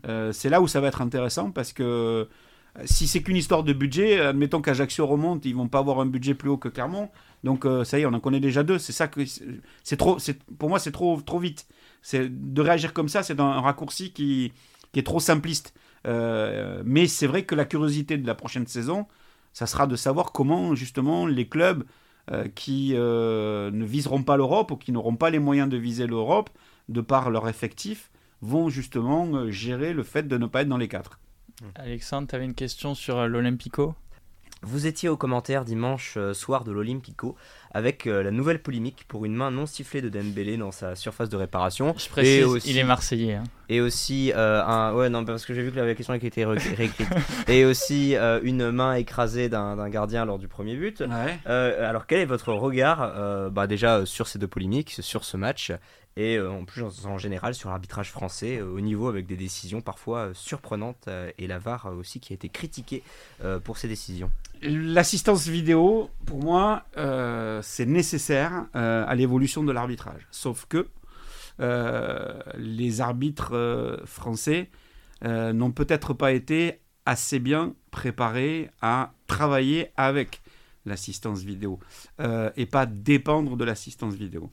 Euh, c'est là où ça va être intéressant parce que euh, si c'est qu'une histoire de budget, admettons qu'Ajaccio remonte, ils vont pas avoir un budget plus haut que Clermont. Donc euh, ça y est, on en connaît déjà deux. C'est ça que c'est trop. Pour moi, c'est trop trop vite. C'est de réagir comme ça, c'est un, raccourci qui est trop simpliste. Euh, mais c'est vrai que la curiosité de la prochaine saison, ça sera de savoir comment justement les clubs euh, qui ne viseront pas l'Europe ou qui n'auront pas les moyens de viser l'Europe de par leur effectif vont justement gérer le fait de ne pas être dans les quatre. Alexandre, tu avais une question sur euh, l'Olympico Vous étiez au commentaire dimanche euh, soir de l'Olympico avec euh, la nouvelle polémique pour une main non sifflée de Dembélé dans sa surface de réparation. Je précise, aussi- il est marseillais. hein. Et aussi euh, un ouais non parce que j'ai vu que la question a été ré- *laughs* réécrite. et aussi euh, une main écrasée d'un gardien lors du premier but. Euh, alors quel est votre regard bah, déjà sur ces deux polémiques, sur ce match et en plus en, général sur l'arbitrage français au niveau avec des décisions parfois surprenantes et la VAR aussi qui a été critiquée pour ces décisions? L'assistance vidéo, pour moi, c'est nécessaire à l'évolution de l'arbitrage. Sauf que les arbitres euh, français euh, n'ont peut-être pas été assez bien préparés à travailler avec l'assistance vidéo euh, et pas dépendre de l'assistance vidéo.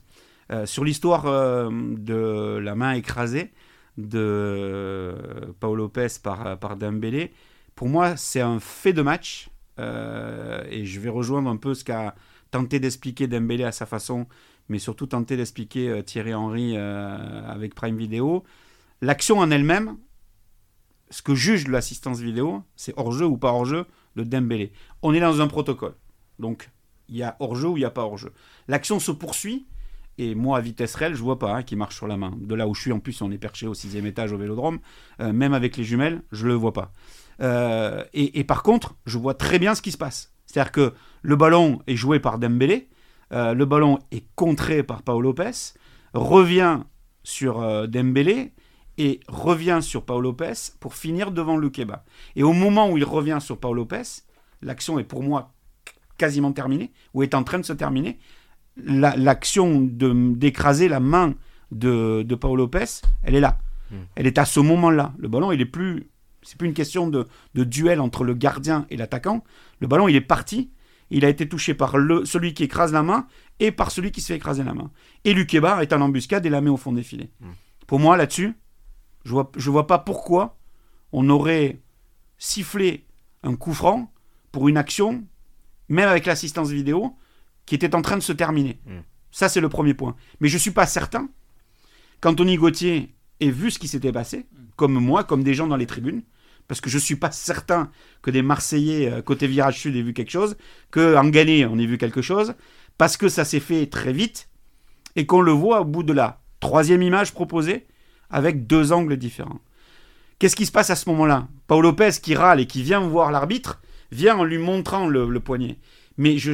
Euh, sur l'histoire euh, de la main écrasée de Paul Lopez par, par Dembélé, pour moi, c'est un fait de match. euh, et je vais rejoindre un peu ce qu'a tenté d'expliquer Dembélé à sa façon, mais surtout tenté d'expliquer euh, Thierry Henry euh, avec Prime Video. L'action en elle-même, ce que juge l'assistance vidéo, c'est hors-jeu ou pas hors-jeu de Dembélé. On est dans un protocole. Donc, il y a hors-jeu ou il n'y a pas hors-jeu. L'action se poursuit. Et moi, à vitesse réelle, je vois pas hein, qui marche sur la main. De là où je suis, en plus, on est perché au sixième étage au Vélodrome. Euh, même avec les jumelles, je le vois pas. Et, et par contre, je vois très bien ce qui se passe. C'est-à-dire que le ballon est joué par Dembélé, euh, le ballon est contré par Paolo Lopez, revient sur euh, Dembélé et revient sur Paolo Lopez pour finir devant Lukeba. Et au moment où il revient sur Paolo Lopez, l'action est pour moi quasiment terminée, ou est en train de se terminer. La- L'action d'écraser la main de, de Paolo Lopez, elle est là. Mm. Elle est à ce moment-là. Le ballon, il est plus c'est plus une question de, de duel entre le gardien et l'attaquant. Le ballon, il est parti. Il a été touché par le, celui qui écrase la main et par celui qui se fait écraser la main. Et Lukeba est en embuscade et la met au fond des filets. Mm. Pour moi, là-dessus, je vois, je vois pas pourquoi on aurait sifflé un coup franc pour une action, même avec l'assistance vidéo, qui était en train de se terminer. Mm. Ça, c'est le premier point. Mais je suis pas certain qu'Anthony Gauthier ait vu ce qui s'était passé, comme moi, comme des gens dans les tribunes, parce que je suis pas certain que des Marseillais euh, côté virage sud aient vu quelque chose, que en Gagné on ait vu quelque chose, parce que ça s'est fait très vite et qu'on le voit au bout de la troisième image proposée avec deux angles différents. Qu'est-ce qui se passe à ce moment-là? Paul Lopez qui râle et qui vient voir l'arbitre vient en lui montrant le, le poignet. Mais je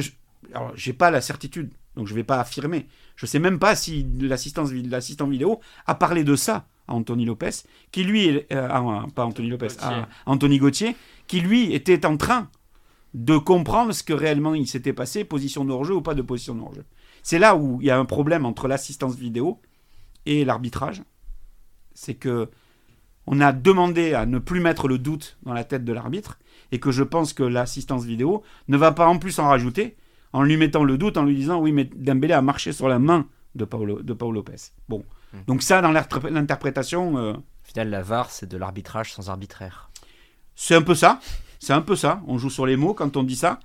j'ai pas la certitude, donc je vais pas affirmer. Je sais même pas si l'assistant vidéo a parlé de ça à Anthony Lopez, qui lui, euh, à- pas Anthony Lopez, Gauthier. à Anthony Gauthier, qui lui était en train de comprendre ce que réellement il s'était passé, position de hors-jeu ou pas de position de hors-jeu. C'est là où il y a un problème entre l'assistance vidéo et l'arbitrage. C'est que on a demandé à ne plus mettre le doute dans la tête de l'arbitre et que je pense que l'assistance vidéo ne va pas en plus en rajouter en lui mettant le doute, en lui disant oui mais Dembélé a marché sur la main de Paolo, de Paul Lopez. Bon, Mm. donc ça dans l'interpré- l'interprétation, euh, Au final, la VAR, c'est de l'arbitrage sans arbitraire. c'est un peu ça. C'est un peu ça. On joue sur les mots quand on dit ça.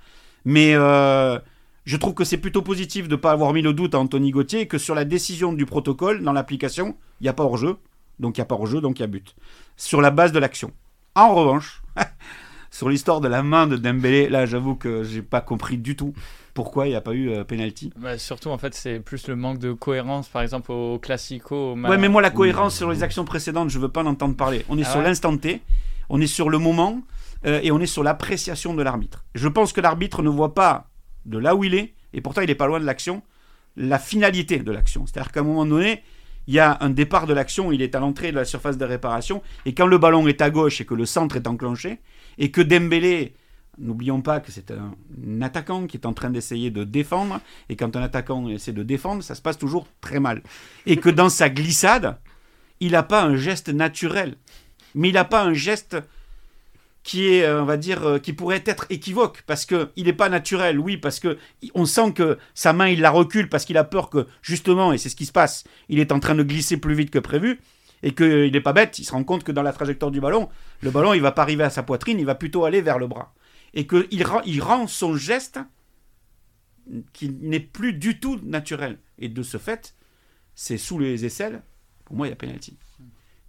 Mais euh, je trouve que c'est plutôt positif de ne pas avoir mis le doute à Anthony Gauthier et que sur la décision du protocole, dans l'application, il n'y a pas hors-jeu. Donc il n'y a pas hors-jeu, donc il y a but. Sur la base de l'action. En revanche, *laughs* sur l'histoire de la main de Dembélé, là j'avoue que j'ai pas compris du tout pourquoi il n'y a pas eu euh, penalty. Bah, surtout, en fait, c'est plus le manque de cohérence, par exemple, au Classico. Au Ma- Ouais, mais moi, la Oui. cohérence sur les actions précédentes, je veux pas en entendre parler. On est Ah sur ouais l'instant T, on est sur le moment, euh, et on est sur l'appréciation de l'arbitre. Je pense que l'arbitre ne voit pas de là où il est, et pourtant il est pas loin de l'action, la finalité de l'action. C'est-à-dire qu'à un moment donné, il y a un départ de l'action, il est à l'entrée de la surface de réparation, et quand le ballon est à gauche et que le centre est enclenché, et que Dembélé, n'oublions pas que c'est un, attaquant qui est en train d'essayer de défendre, et quand un attaquant essaie de défendre, ça se passe toujours très mal. Et que dans sa glissade, il n'a pas un geste naturel, mais il n'a pas un geste qui est, euh, on va dire, euh, qui pourrait être équivoque, parce que il n'est pas naturel, oui, parce que on sent que sa main, il la recule parce qu'il a peur que, justement, et c'est ce qui se passe, il est en train de glisser plus vite que prévu, et qu'il n'est pas bête, il se rend compte que dans la trajectoire du ballon, le ballon, il va pas arriver à sa poitrine, il va plutôt aller vers le bras. Et qu'il rend, il rend son geste qui n'est plus du tout naturel. Et de ce fait, c'est sous les aisselles, pour moi, il y a pénalty.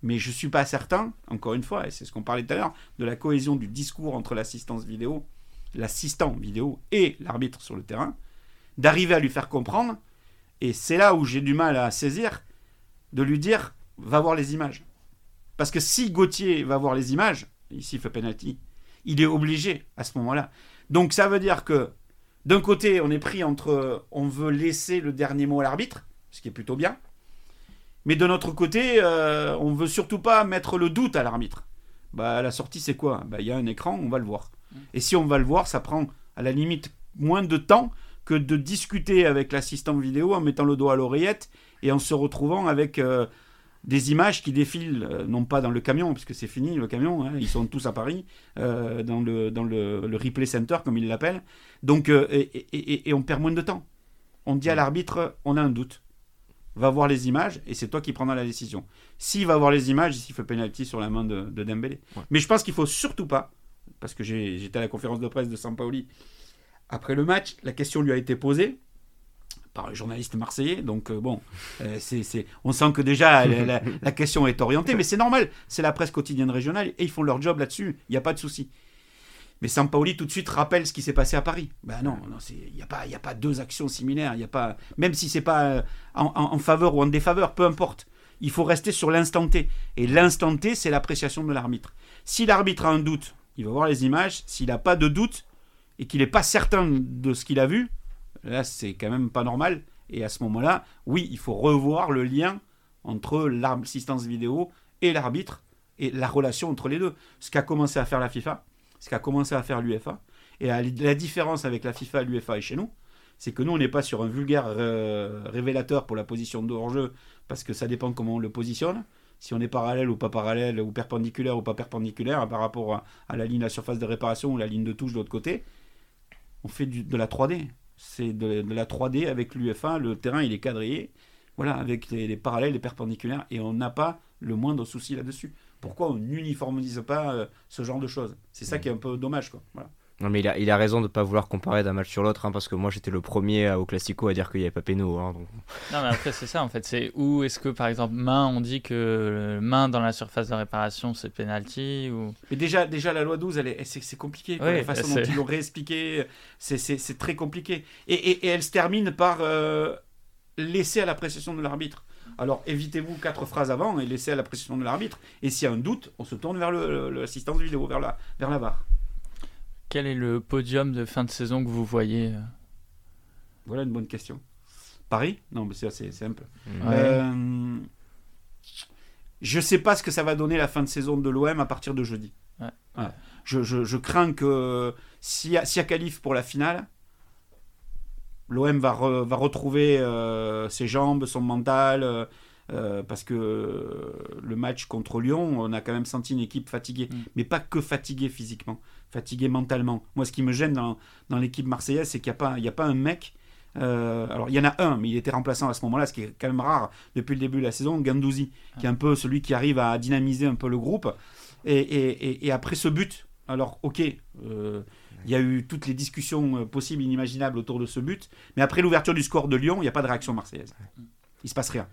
Mais je suis pas certain, encore une fois, et c'est ce qu'on parlait tout à l'heure, de la cohésion du discours entre l'assistance vidéo, l'assistant vidéo et l'arbitre sur le terrain, d'arriver à lui faire comprendre, et c'est là où j'ai du mal à saisir, de lui dire, va voir les images. Parce que si Gauthier va voir les images, ici il fait penalty, il est obligé à ce moment-là. Donc ça veut dire que d'un côté, on est pris entre on veut laisser le dernier mot à l'arbitre, ce qui est plutôt bien, mais de notre côté, euh, on veut surtout pas mettre le doute à l'arbitre. Bah la sortie c'est quoi? Bah il y a un écran, on va le voir. Et si on va le voir, ça prend à la limite moins de temps que de discuter avec l'assistant vidéo en mettant le doigt à l'oreillette et en se retrouvant avec euh, des images qui défilent, euh, non pas dans le camion, puisque c'est fini le camion, hein, ils sont tous à Paris, euh, dans, le, dans le, le replay center, comme ils l'appellent. Donc, euh, et, et- et- et on perd moins de temps. On dit à l'arbitre, on a un doute. Va voir les images et c'est toi qui prendras la décision. S'il va voir les images, il fait penalty sur la main de, de Dembélé. Ouais. Mais je pense qu'il faut surtout pas, parce que j'étais à la conférence de presse de Sampaoli après le match, la question lui a été posée journaliste marseillais. Donc euh, bon, euh, c'est, on sent que déjà la, question est orientée, mais c'est normal. C'est la presse quotidienne régionale et ils font leur job là-dessus. Il n'y a pas de souci. Mais Sampaoli tout de suite rappelle ce qui s'est passé à Paris. Ben non, non, il n'y a pas, il a pas deux actions similaires. Il a pas, même si c'est pas euh, en, en- en faveur ou en défaveur, peu importe. Il faut rester sur l'instant T. Et l'instant T, c'est l'appréciation de l'arbitre. Si l'arbitre a un doute, il va voir les images. S'il n'a pas de doute et qu'il n'est pas certain de ce qu'il a vu, là, c'est quand même pas normal. Et à ce moment-là, oui, il faut revoir le lien entre l'assistance vidéo et l'arbitre et la relation entre les deux. Ce qu'a commencé à faire la FIFA, ce qu'a commencé à faire l'UFA. Et la, différence avec la FIFA, l'UFA et chez nous, c'est que nous, on n'est pas sur un vulgaire euh, révélateur pour la position de hors-jeu, parce que ça dépend comment on le positionne. si on est parallèle ou pas parallèle, ou perpendiculaire ou pas perpendiculaire par rapport à, la ligne de la surface de réparation ou la ligne de touche de l'autre côté, on fait de la 3D. C'est de, la 3D avec l'UFA, le terrain il est quadrillé, voilà, avec les, parallèles, les perpendiculaires, et on n'a pas le moindre souci là-dessus. Pourquoi on n'uniformise pas euh, ce genre de choses? C'est ça qui est un peu dommage, quoi. Voilà. Non, mais il a, il a raison de ne pas vouloir comparer d'un match sur l'autre, hein, parce que moi j'étais le premier au Classico à dire qu'il n'y avait pas Péno. Hein, donc... Non, mais après, c'est ça en fait. C'est où est-ce que par exemple, main, on dit que main dans la surface de réparation c'est penalty ou... Mais déjà, déjà la loi 12, elle est, c'est, compliqué. la façon dont ils l'ont réexpliqué, c'est, c'est, très compliqué. Et, et, et, elle se termine par euh, laisser à l'appréciation de l'arbitre. Alors évitez-vous quatre phrases avant et laissez à l'appréciation de l'arbitre. Et s'il y a un doute, on se tourne vers l'assistance vidéo, vers la, vers la VAR. Quel est le podium de fin de saison que vous voyez euh Voilà une bonne question. Paris? Non, mais c'est simple. Euh, je ne sais pas ce que ça va donner la fin de saison de l'OM à partir de jeudi. Je, crains que s'il y, a, si y a qualif pour la finale, l'OM va, va retrouver euh, ses jambes, son mental. parce que le match contre Lyon, on a quand même senti une équipe fatiguée, mm. mais pas que fatiguée physiquement fatigué mentalement. Moi, ce qui me gêne dans, dans l'équipe marseillaise, c'est qu'il n'y a, pas, a pas un mec. Euh, alors, il y en a un, mais il était remplaçant à ce moment-là, ce qui est quand même rare depuis le début de la saison, Gandouzi, qui est un peu celui qui arrive à dynamiser un peu le groupe. Et, et, et, après ce but, alors, ok, euh, il y a eu toutes les discussions euh, possibles, inimaginables autour de ce but, mais après l'ouverture du score de Lyon, il n'y a pas de réaction marseillaise. Il se passe rien.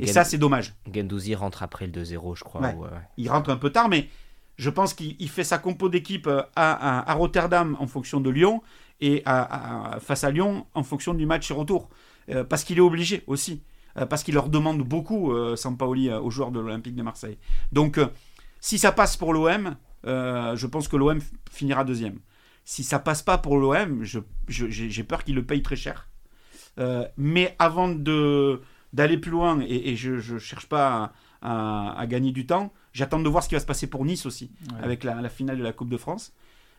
Et ça, c'est dommage. Gendouzi rentre après le 2-0, je crois. Il rentre un peu tard, mais je pense qu'il fait sa compo d'équipe euh, à, Rotterdam en fonction de Lyon et face à Lyon en fonction du match retour. Euh, parce qu'il est obligé aussi. Euh, parce qu'il leur demande beaucoup, Sampaoli, aux joueurs de l'Olympique de Marseille. Donc, si ça passe pour l'OM, je pense que l'OM finira deuxième. Si ça passe pas pour l'OM, j'ai peur qu'il le paye très cher. mais avant d'aller plus loin, et, je ne cherche pas à, gagner du temps, J'attends de voir ce qui va se passer pour Nice aussi, avec la, finale de la Coupe de France.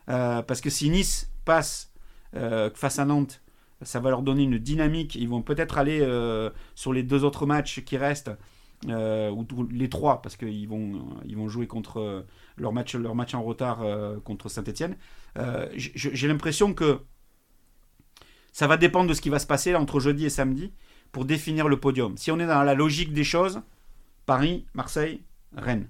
Euh, parce que si Nice passe euh, face à Nantes, ça va leur donner une dynamique. Ils vont peut-être aller euh, sur les deux autres matchs qui restent, ou les trois, parce qu'ils vont, ils vont jouer contre leur match, leur match en retard contre Saint-Etienne. J'ai l'impression que ça va dépendre de ce qui va se passer entre jeudi et samedi pour définir le podium. Si on est dans la logique des choses, Paris, Marseille, Rennes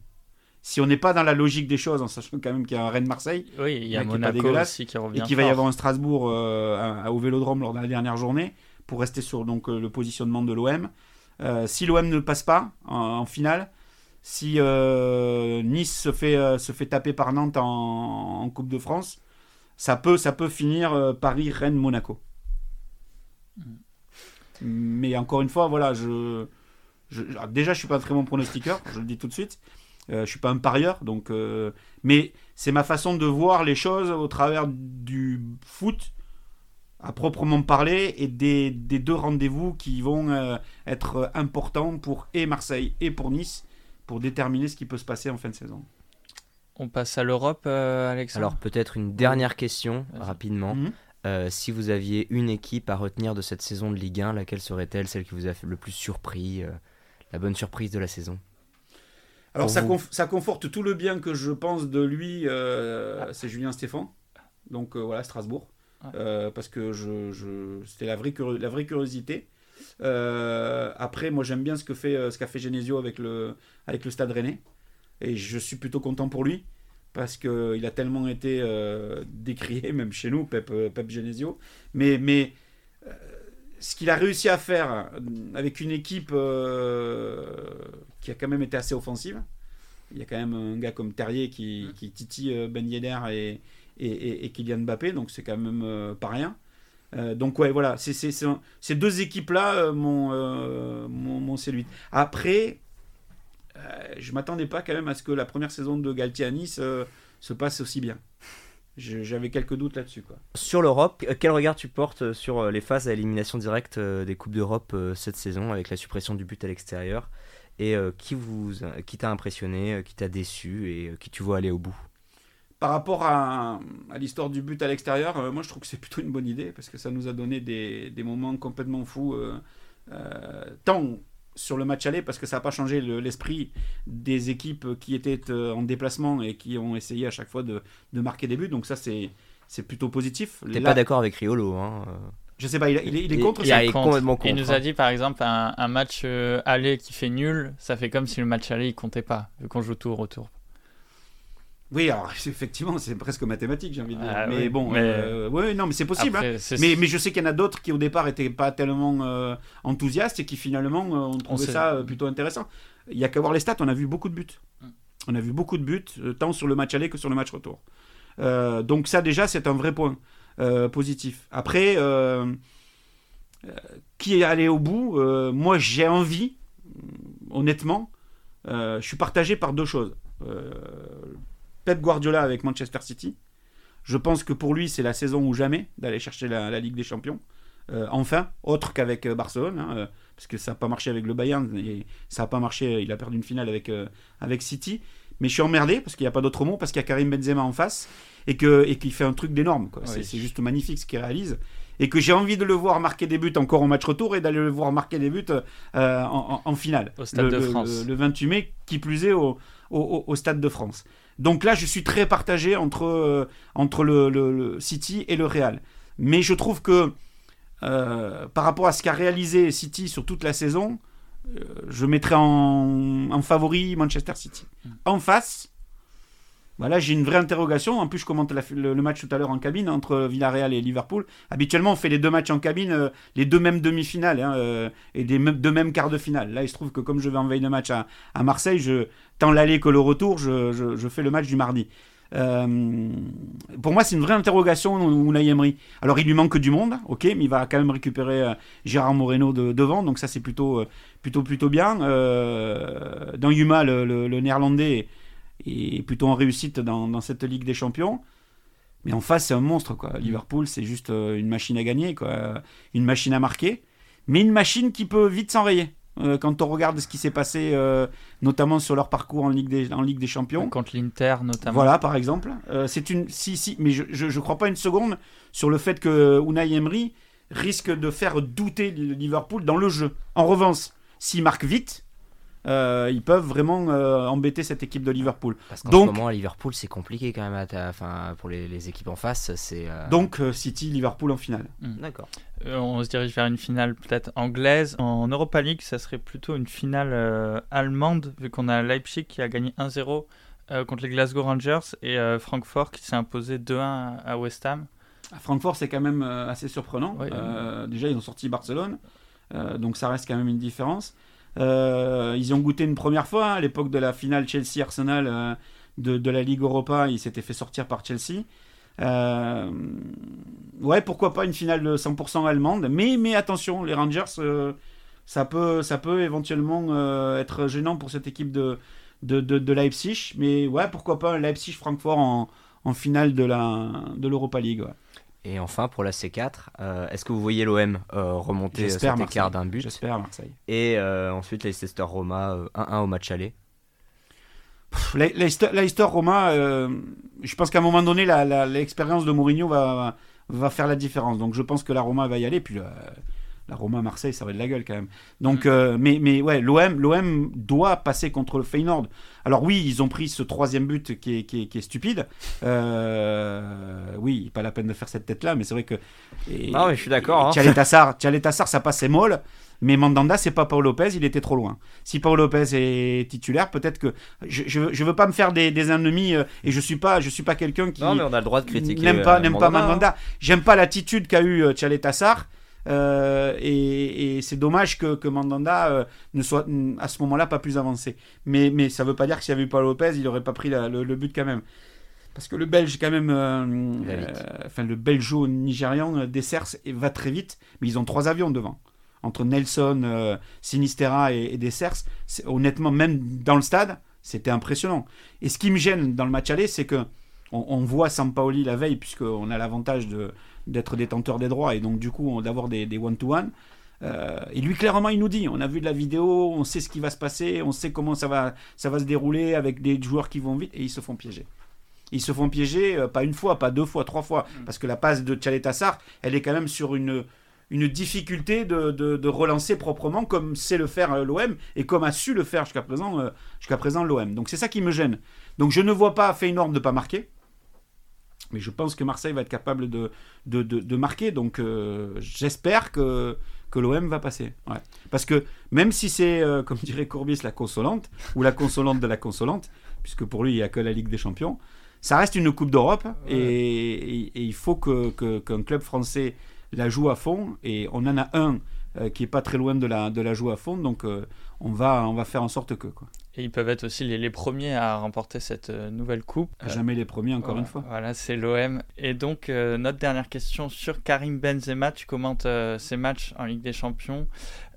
si on n'est pas dans la logique des choses, en sachant quand même qu'il y a un Rennes-Marseille, oui, il y a Monaco aussi qui revient et qu'il va y avoir un Strasbourg euh, au Vélodrome lors de la dernière journée pour rester sur donc euh, le positionnement de l'OM. Euh, si l'OM ne passe pas en, finale, si Nice se fait, se fait taper par Nantes en, Coupe de France, ça peut, ça peut finir Paris, Rennes, Monaco. Mm. Mais encore une fois, voilà, je, je déjà je suis pas un très bon pronostiqueur, je le dis tout de suite. Euh, je suis pas un parieur, donc. Euh, mais c'est ma façon de voir les choses au travers du foot à proprement parler et des, des deux rendez-vous qui vont euh, être importants pour et Marseille et pour Nice pour déterminer ce qui peut se passer en fin de saison. On passe à l'Europe, Alexandre. Alors peut-être une dernière question rapidement. Mhm. si vous aviez une équipe à retenir de cette saison de Ligue 1, laquelle serait-elle celle qui vous a le plus surpris, la bonne surprise de la saison alors ça, conforte tout le bien que je pense de lui, euh, ah. c'est Julien Stéphan. Donc euh, voilà, Strasbourg. Euh, parce que je, c'était la vraie, la vraie curiosité. après, moi j'aime bien ce que fait ce qu'a fait Genesio avec le, avec le Stade Rennais. Et je suis plutôt content pour lui. Parce qu'il a tellement été décrié, *laughs* même chez nous, Pep, Pep Genesio. Mais, mais ce qu'il a réussi à faire euh, avec une équipe euh, qui a quand même été assez offensive. Il y a quand même un gars comme Terrier qui, qui titille euh, Ben Yedder et, et, et, Kylian Mbappé, donc c'est quand même pas rien. donc ouais, voilà, c'est, ces deux équipes-là m'ont, séduit. Après, je m'attendais pas quand même à ce que la première saison de Galtier à Nice se passe aussi bien j'avais quelques doutes là-dessus. Quoi. Sur l'Europe, euh, quel regard tu portes euh, sur euh, les phases à élimination directe des Coupes d'Europe cette saison avec la suppression du but à l'extérieur? Et qui, vous, qui t'a impressionné, qui t'a déçu et qui tu vois aller au bout? Par rapport à, à l'histoire du but à l'extérieur, moi je trouve que c'est plutôt une bonne idée parce que ça nous a donné des, des moments complètement fous, tant sur le match aller parce que ça n'a pas changé l'esprit des équipes qui étaient en déplacement et qui ont essayé à chaque fois de, de marquer des buts. Donc ça, c'est plutôt positif. T'es pas d'accord avec Riolo hein je sais pas, il, il, est contre. Il, il, complètement contre. il nous a hein. dit par exemple un, un match euh, aller qui fait nul, ça fait comme si le match aller il comptait pas, vu qu'on joue tout au retour. Oui, alors *laughs* effectivement, c'est presque mathématique, j'ai envie de dire. Ah mais bon, mais... Euh, non, mais c'est possible. hein. mais, mais, je sais qu'il y en a d'autres qui au départ n'étaient pas tellement euh, enthousiastes et qui finalement ont trouvé ça plutôt intéressant. Il y a qu'à voir les stats, on a vu beaucoup de buts. Mm. On a vu beaucoup de buts, tant sur le match aller que sur le match retour. donc ça déjà, c'est un vrai point. Euh, positif. Après, euh, euh, qui est allé au bout Moi, j'ai envie, honnêtement, je suis partagé par deux choses. Pep Guardiola avec Manchester City. Je pense que pour lui, c'est la saison ou jamais d'aller chercher la, Ligue des Champions. enfin, autre qu'avec Barcelone, hein, parce que ça n'a pas marché avec le Bayern et ça n'a pas marché, il a perdu une finale avec, avec City. Mais je suis emmerdé parce qu'il n'y a pas d'autre mot, parce qu'il y a Karim Benzema en face et que et qu'il fait un truc d'énorme. c'est, juste magnifique ce qu'il réalise et que j'ai envie de le voir marquer des buts encore au match retour et d'aller le voir marquer des buts euh, en, finale. Au Stade de France. Le, 28 mai, qui plus est au, au, Stade de France. Donc là, je suis très partagé entre, euh, entre le, City et le Real. Mais je trouve que euh, par rapport à ce qu'a réalisé City sur toute la saison, je mettrais en, en favori Manchester City. Mm. En face, bah là, j'ai une vraie interrogation. En plus, je commente le, match tout à l'heure en cabine entre Villarreal et Liverpool. Habituellement, on fait les deux matchs en cabine, euh, les deux mêmes demi-finales hein, euh, et des deux mêmes quarts de finale. Là, il se trouve que comme je vais en veille de match à, Marseille, je, tant l'aller que le retour, je, fais le match du mardi. Euh, pour moi, c'est une vraie interrogation, Unai Emery. Alors, il lui manque du monde, ok, mais il va quand même récupérer Gérard Moreno de, devant, donc ça, c'est plutôt, plutôt, plutôt bien. dans Yuma, le, le néerlandais et plutôt en réussite dans, cette Ligue des Champions. Mais en face, c'est un monstre. Quoi. Liverpool, c'est juste euh, une machine à gagner, quoi. une machine à marquer, mais une machine qui peut vite s'enrayer. Euh, quand on regarde ce qui s'est passé, euh, notamment sur leur parcours en Ligue des, en Ligue des Champions. Contre l'Inter, notamment. Voilà, par exemple. c'est une, si, si, mais je ne crois pas une seconde sur le fait que Unai Emery risque de faire douter Liverpool dans le jeu. En revanche, s'il marque vite, euh, ils peuvent vraiment euh, embêter cette équipe de Liverpool. Parce qu'en ce moment, à Liverpool, c'est compliqué quand même enfin, pour les, équipes en face. c'est euh, Donc, City, Liverpool en finale. Hmm. D'accord. on se dirige vers une finale peut-être anglaise. En Europa League, ça serait plutôt une finale allemande, vu qu'on a Leipzig qui a gagné 1-0 contre les Glasgow Rangers et Francfort qui s'est imposé 2-1 à West Ham. Francfort, c'est quand même assez surprenant. déjà, ils ont sorti Barcelone, donc ça reste quand même une différence. Euh, ils ont goûté une première fois, hein, à l'époque de la finale Chelsea-Arsenal euh, de, la Ligue Europa, ils s'étaient fait sortir par Chelsea. Euh, ouais, pourquoi pas une finale de 100% allemande, mais, mais attention, les Rangers, ça, peut, ça peut éventuellement être gênant pour cette équipe de, de, Leipzig, mais ouais, pourquoi pas Leipzig-Francfort en, en, finale de l'Europa League. Et enfin, pour la C4, euh, est-ce que vous voyez l'OM euh, remonter cet écart d'un but J'espère Marseille. Et euh, ensuite, Leicester Roma 1-1 au match aller. Leicester Roma, je pense qu'à un moment donné, l'expérience de Mourinho va, va, faire la différence. Donc je pense que la Roma va y aller. Puis la Roma Marseille, ça va de la gueule quand même. Donc, mm. euh, mais, mais ouais, l'OM, l'OM doit passer contre le Feyenoord. Alors oui, ils ont pris ce troisième but qui est, qui est, stupide. Euh, oui, pas la peine de faire cette tête-là, mais c'est vrai que. ah oui, je suis d'accord. Hein. Tassar, ça passait molle. Mais Mandanda, c'est pas Paul Lopez, il était trop loin. Si Paul Lopez est titulaire, peut-être que je, je, veux pas me faire des, des ennemis euh, et je suis pas je suis pas quelqu'un qui non mais on a le droit de critiquer n'aime pas n'aime pas Mandanda. J'aime pas l'attitude qu'a eu Tchale Euh, et, c'est dommage que, que Mandanda euh, ne soit à ce moment-là pas plus avancé. Mais, mais ça ne veut pas dire que s'il y avait Paul Lopez, il n'aurait pas pris le, but quand même. Parce que le Belge, quand même, euh, enfin le Belgeo-Nigérian, Dessers va très vite, mais ils ont trois avions devant. Entre Nelson, Sinistera et, et Dessers, honnêtement, même dans le stade, c'était impressionnant. Et ce qui me gêne dans le match aller, c'est que on, on voit Sampaoli la veille, puisqu'on a l'avantage de, d'être détenteur des droits et donc du coup d'avoir des one-to-one. Euh, et lui, clairement, il nous dit on a vu de la vidéo, on sait ce qui va se passer, on sait comment ça va, ça va se dérouler avec des joueurs qui vont vite et ils se font piéger. Ils se font piéger, euh, pas une fois, pas deux fois, trois fois, mm. parce que la passe de Tchaletassar, elle est quand même sur une, une difficulté de, de, relancer proprement comme sait le faire l'OM et comme a su le faire jusqu'à présent, jusqu'à présent l'OM. Donc c'est ça qui me gêne. Donc je ne vois pas Feyenoord ne pas marquer. Mais je pense que Marseille va être capable de, de, de, marquer. Donc j'espère que, que l'OM va passer. Ouais. Parce que même si c'est, comme dirait Courbis, la consolante, ou la consolante de la consolante, puisque pour lui, il n'y a que la Ligue des Champions, ça reste une Coupe d'Europe et, il faut qu'un que, qu'un club français la joue à fond. Et on en a un euh, qui est pas très loin de la, de la jouer à fond, donc euh, on, va, on va faire en sorte que. Quoi. Et ils peuvent être aussi les, les premiers à remporter cette euh, nouvelle coupe. Jamais les premiers, encore une fois. Voilà, c'est l'OM. Et donc, notre dernière question sur Karim Benzema. Tu commentes ces matchs en Ligue des Champions.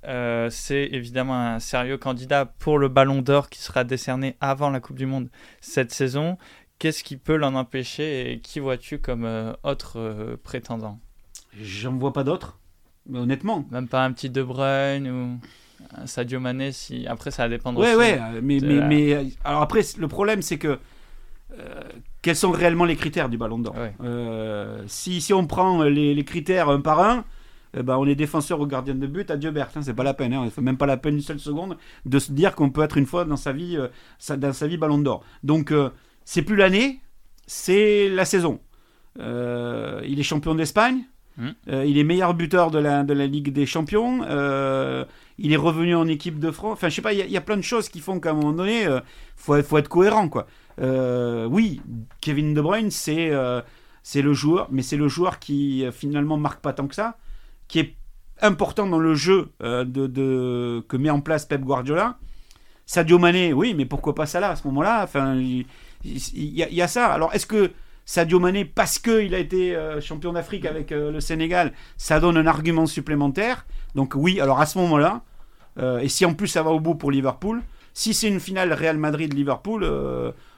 c'est évidemment un sérieux candidat pour le Ballon d'Or qui sera décerné avant la Coupe du Monde cette saison. Qu'est-ce qui peut l'en empêcher et qui vois-tu comme euh, autre euh, prétendant? J'en vois pas d'autres, mais honnêtement. Même pas un petit De Bruyne ou Sadio Mané si après ça va dépendre ouais, Ouais mais mais, mais alors après le problème c'est que euh, quels sont réellement les critères du Ballon d'Or? Si, si on prend les, les, critères un par un, eh ben, on est défenseur ou gardien de but, adieu Berthe, hein, c'est pas la peine, hein, il faut même pas la peine une seule seconde de se dire qu'on peut être une fois dans sa vie, dans sa vie Ballon d'Or. Donc c'est plus l'année, c'est la saison. Euh, il est champion d'Espagne. Hmm. Euh, il est meilleur buteur de la, de la Ligue des Champions. Euh, il est revenu en équipe de France. Enfin, je sais pas, il y, a plein de choses qui font qu'à un moment donné, il faut, faut, être cohérent. quoi. oui, Kevin De Bruyne, c'est le joueur, mais c'est le joueur qui finalement marque pas tant que ça, qui est important dans le jeu de, de, que met en place Pep Guardiola. Sadio Mané, oui, mais pourquoi pas ça là à ce moment-là? Enfin, il y, a ça. Alors, est-ce que Sadio Mané, parce qu'il a été euh, champion d'Afrique avec euh, le Sénégal, ça donne un argument supplémentaire. Donc oui, alors à ce moment-là, euh, et si en plus ça va au bout pour Liverpool, si c'est une finale Real Madrid-Liverpool,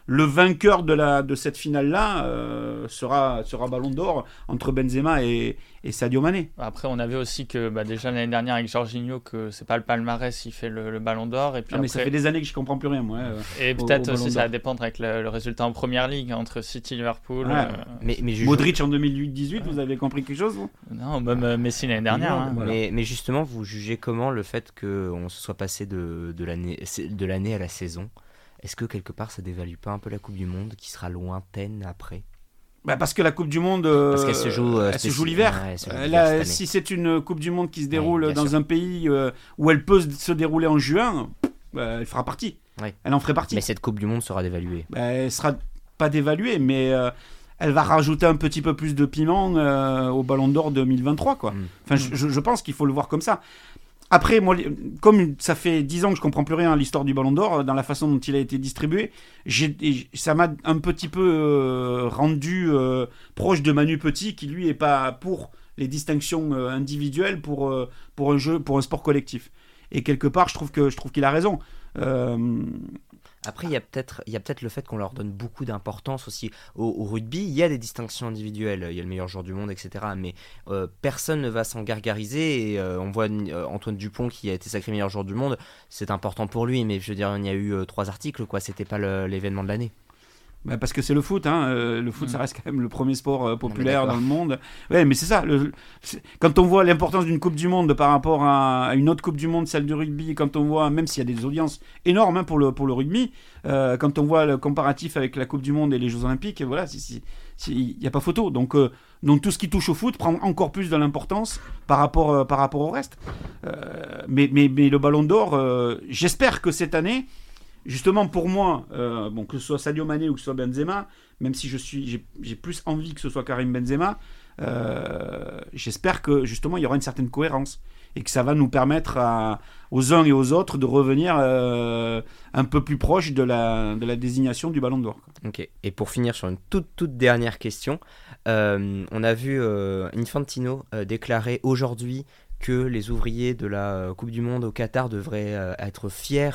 le vainqueur de, la, de cette finale-là euh, sera, sera Ballon d'Or entre Benzema et, et, Sadio Mané. Après, on avait aussi que bah, déjà l'année dernière avec Jorginho, que c'est pas le palmarès, il fait le, Ballon d'Or. Et puis ah, mais ça fait des années que je comprends plus rien, moi. Euh, et peut-être aussi, ça va dépendre avec le, résultat en première ligue entre City et Liverpool. Euh. mais, mais Modric en 2018, vous avez compris quelque chose vous? Non, même Messi l'année dernière. Hein. mais, mais, justement, vous jugez comment le fait qu'on se soit passé de, de l'année à la saison? Est-ce que quelque part ça dévalue pas un peu la Coupe du Monde qui sera lointaine après? Bah parce que la Coupe du Monde, parce qu'elle se joue, euh, joue l'hiver. si c'est une Coupe du Monde qui se déroule dans un pays euh, où elle peut se dérouler en juin, bah, elle fera partie. Elle en ferait partie. Mais cette Coupe du Monde sera dévaluée. Bah, elle sera pas dévaluée, mais euh, elle va rajouter un petit peu plus de piment au Ballon d'Or 2023, quoi. Mm. Enfin, je, je, pense qu'il faut le voir comme ça. Après, moi, comme ça fait 10 ans que je comprends plus rien à l'histoire du Ballon d'Or, euh, dans la façon dont il a été distribué, ça m'a un petit peu euh, rendu euh, proche de Manu Petit, qui lui est pas pour les distinctions individuelles pour, pour un jeu, pour un sport collectif. Et quelque part, je trouve que je trouve qu'il a raison. Après, il y a peut-être peut le fait qu'on leur donne beaucoup d'importance aussi. Au, rugby, il y a des distinctions individuelles. Il y a le meilleur joueur du monde, etc. Mais euh, personne ne va s'en gargariser. Et euh, on voit euh, Antoine Dupont qui a été sacré meilleur joueur du monde. C'est important pour lui. Mais je veux dire, il y a eu trois articles. quoi. C'était pas l'événement de l'année. Bah parce que c'est le foot, hein. Euh, le foot ça mm. reste quand même le premier sport euh, populaire dans le monde. Ouais, mais c'est ça. Le, quand on voit l'importance d'une Coupe du Monde par rapport à, une autre Coupe du Monde, celle du rugby, quand on voit, même s'il y a des audiences énormes hein, pour, le, pour le rugby, euh, quand on voit le comparatif avec la Coupe du Monde et les Jeux Olympiques, voilà, il n'y a pas photo. Donc, donc tout ce qui touche au foot prend encore plus de l'importance par, rapport par rapport au reste. mais, mais, mais le Ballon d'Or, j'espère que cette année justement pour moi, euh, bon, que ce soit Sadio Mané ou que ce soit Benzema, même si je suis, j'ai plus envie que ce soit Karim Benzema, euh, j'espère que justement il y aura une certaine cohérence et que ça va nous permettre aux uns et aux autres de revenir euh, un peu plus proche de la, de la désignation du Ballon d'Or. Ok. Et pour finir sur une toute toute dernière question, on a vu Infantino déclarer aujourd'hui que les ouvriers de la euh, Coupe du Monde au Qatar devraient euh, être fiers,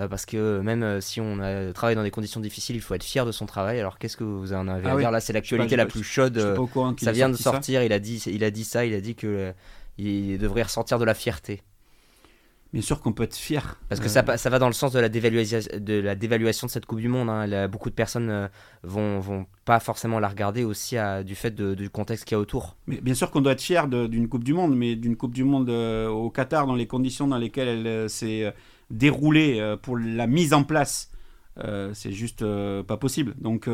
euh, parce que même si on a travaillé dans des conditions difficiles, il faut être fier de son travail. Alors qu'est-ce que vous en avez à ah dire Là, c'est l'actualité la plus chaude. Ça vient de sortir. Il a dit, il a dit ça. Il a dit que il devrait ressentir de la fierté. Bien sûr qu'on peut être fier. Parce que Euh, ça, va dans le sens de la dévaluation de, la dévaluation de cette Coupe du Monde. hein. Beaucoup de personnes euh, vont, vont pas forcément la regarder aussi à- du fait de- du contexte qu'il y a autour. Mais bien sûr qu'on doit être fier d'une Coupe du Monde, mais d'une Coupe du Monde euh, au Qatar, dans les conditions dans lesquelles elle euh, s'est déroulée pour la mise en place, c'est juste pas possible. Donc,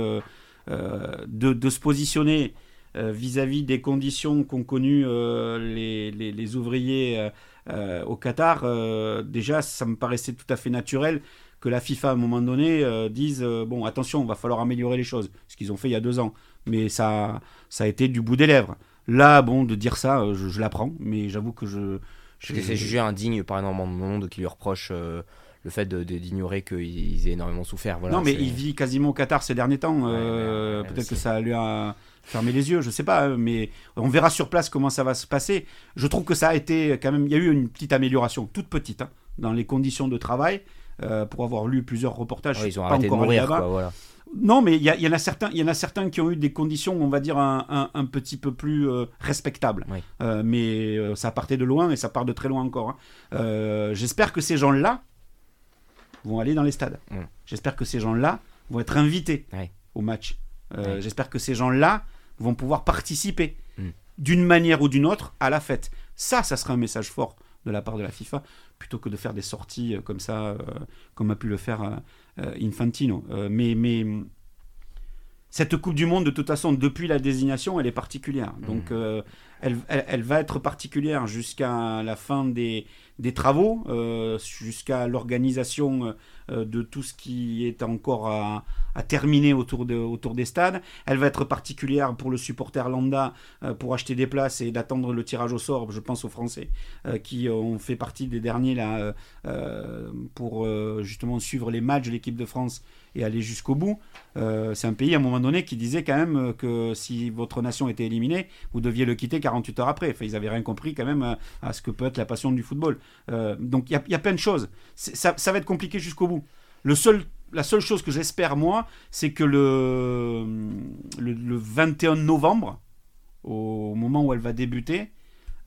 de, de se positionner vis-à-vis des conditions qu'ont connues les, les- les ouvriers euh, au Qatar, euh, déjà, ça me paraissait tout à fait naturel que la FIFA, à un moment donné, euh, dise bon, attention, va falloir améliorer les choses. Ce qu'ils ont fait il y a deux ans. Mais ça, ça a été du bout des lèvres. Là, bon, de dire ça, je, je l'apprends, mais j'avoue que je. Parce que c'est jugé indigne par énormément de monde qui lui reproche le fait d'ignorer qu'ils aient énormément souffert. Voilà, non, mais il vit quasiment au Qatar ces derniers temps. Ouais, ouais, ouais, Peut-être que ça lui a fermé les yeux, je sais pas, mais on verra sur place comment ça va se passer. Je trouve que ça a été quand même. Il y a eu une petite amélioration, toute petite, hein, dans les conditions de travail. euh, pour avoir lu plusieurs reportages, Ouais, ils ont pas arrêté de encore allé mourir. Quoi, voilà. Non, mais il y, en a certains, il y en a certains qui ont eu des conditions, on va dire un, un- un petit peu plus euh, respectables. Oui. Euh, mais ça partait de loin et ça part de très loin encore. hein. J'espère que ces gens-là vont aller dans les stades. Mm. J'espère que ces gens-là vont être invités au match. Euh, Ouais. J'espère que ces gens-là vont pouvoir participer Mm. d'une manière ou d'une autre à la fête. Ça, ça sera un message fort de la part de la FIFA, plutôt que de faire des sorties euh, comme ça, euh, comme a pu le faire euh, Infantino. Mais, mais cette Coupe du Monde, de toute façon, depuis la désignation, elle est particulière. Donc, elle, elle- elle va être particulière jusqu'à la fin des, des travaux, euh, jusqu'à l'organisation euh, de tout ce qui est encore à, terminer autour, de, autour des stades. Elle va être particulière pour le supporter lambda, euh, pour acheter des places et d'attendre le tirage au sort, je pense aux Français, qui ont fait partie des derniers là, pour justement suivre les matchs de l'équipe de France et aller jusqu'au bout. C'est un pays à un moment donné qui disait quand même que si votre nation était éliminée, vous deviez le quitter 48 heures après. Enfin, ils avaient rien compris quand même à ce que peut être la passion du football. Euh, donc il y a, plein de choses. Ça, va être compliqué jusqu'au bout. La seule chose que j'espère moi, c'est que le, le, le 21 novembre, au moment où elle va débuter,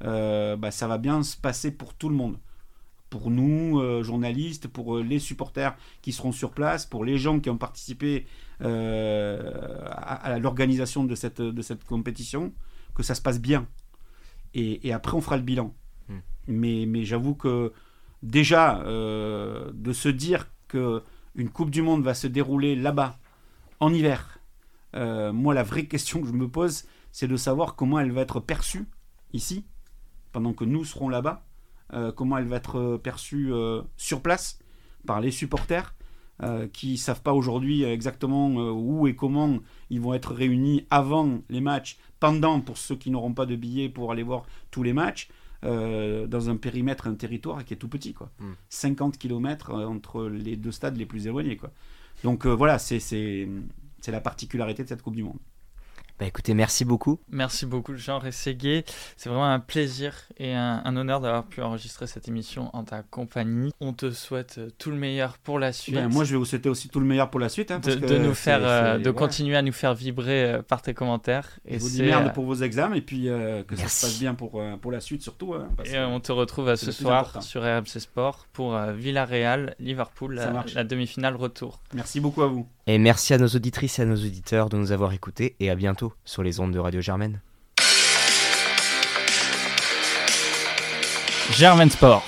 euh, bah, ça va bien se passer pour tout le monde. Pour nous, euh, journalistes, pour les supporters qui seront sur place, pour les gens qui ont participé à, l'organisation de cette, compétition, que ça se passe bien. Et après, on fera le bilan. Mais, j'avoue que déjà, euh, de se dire que une Coupe du Monde va se dérouler là-bas, en hiver, euh, moi, la vraie question que je me pose, c'est de savoir comment elle va être perçue ici, pendant que nous serons là-bas, euh, comment elle va être perçue sur place par les supporters qui savent pas aujourd'hui exactement où et comment ils vont être réunis avant les matchs, pendant pour ceux qui n'auront pas de billets pour aller voir tous les matchs, euh, dans un périmètre, un territoire qui est tout petit, quoi. Mm. 50 km entre les deux stades les plus éloignés, quoi. Donc euh, voilà, c'est la particularité de cette Coupe du Monde. Bah écoutez, merci beaucoup. Merci beaucoup, Jean Rességuier. C'est vraiment un plaisir et un, un honneur d'avoir pu enregistrer cette émission en ta compagnie. On te souhaite euh, tout le meilleur pour la suite. Ben, moi, je vais vous souhaiter aussi tout le meilleur pour la suite. hein, de, parce que de nous faire, euh, de continuer à nous faire vibrer euh, par tes commentaires. Je vous dis merde pour vos examens et puis euh, que ça se passe bien pour, euh, pour la suite surtout. hein, parce Et que- on te retrouve ce soir important. sur RMC Sport pour euh, Villarreal, Liverpool, la demi-finale retour. Merci beaucoup à vous. Et merci à nos auditrices et à nos auditeurs de nous avoir écoutés. Et à bientôt sur les ondes de Radio Germaine. Germain Sport.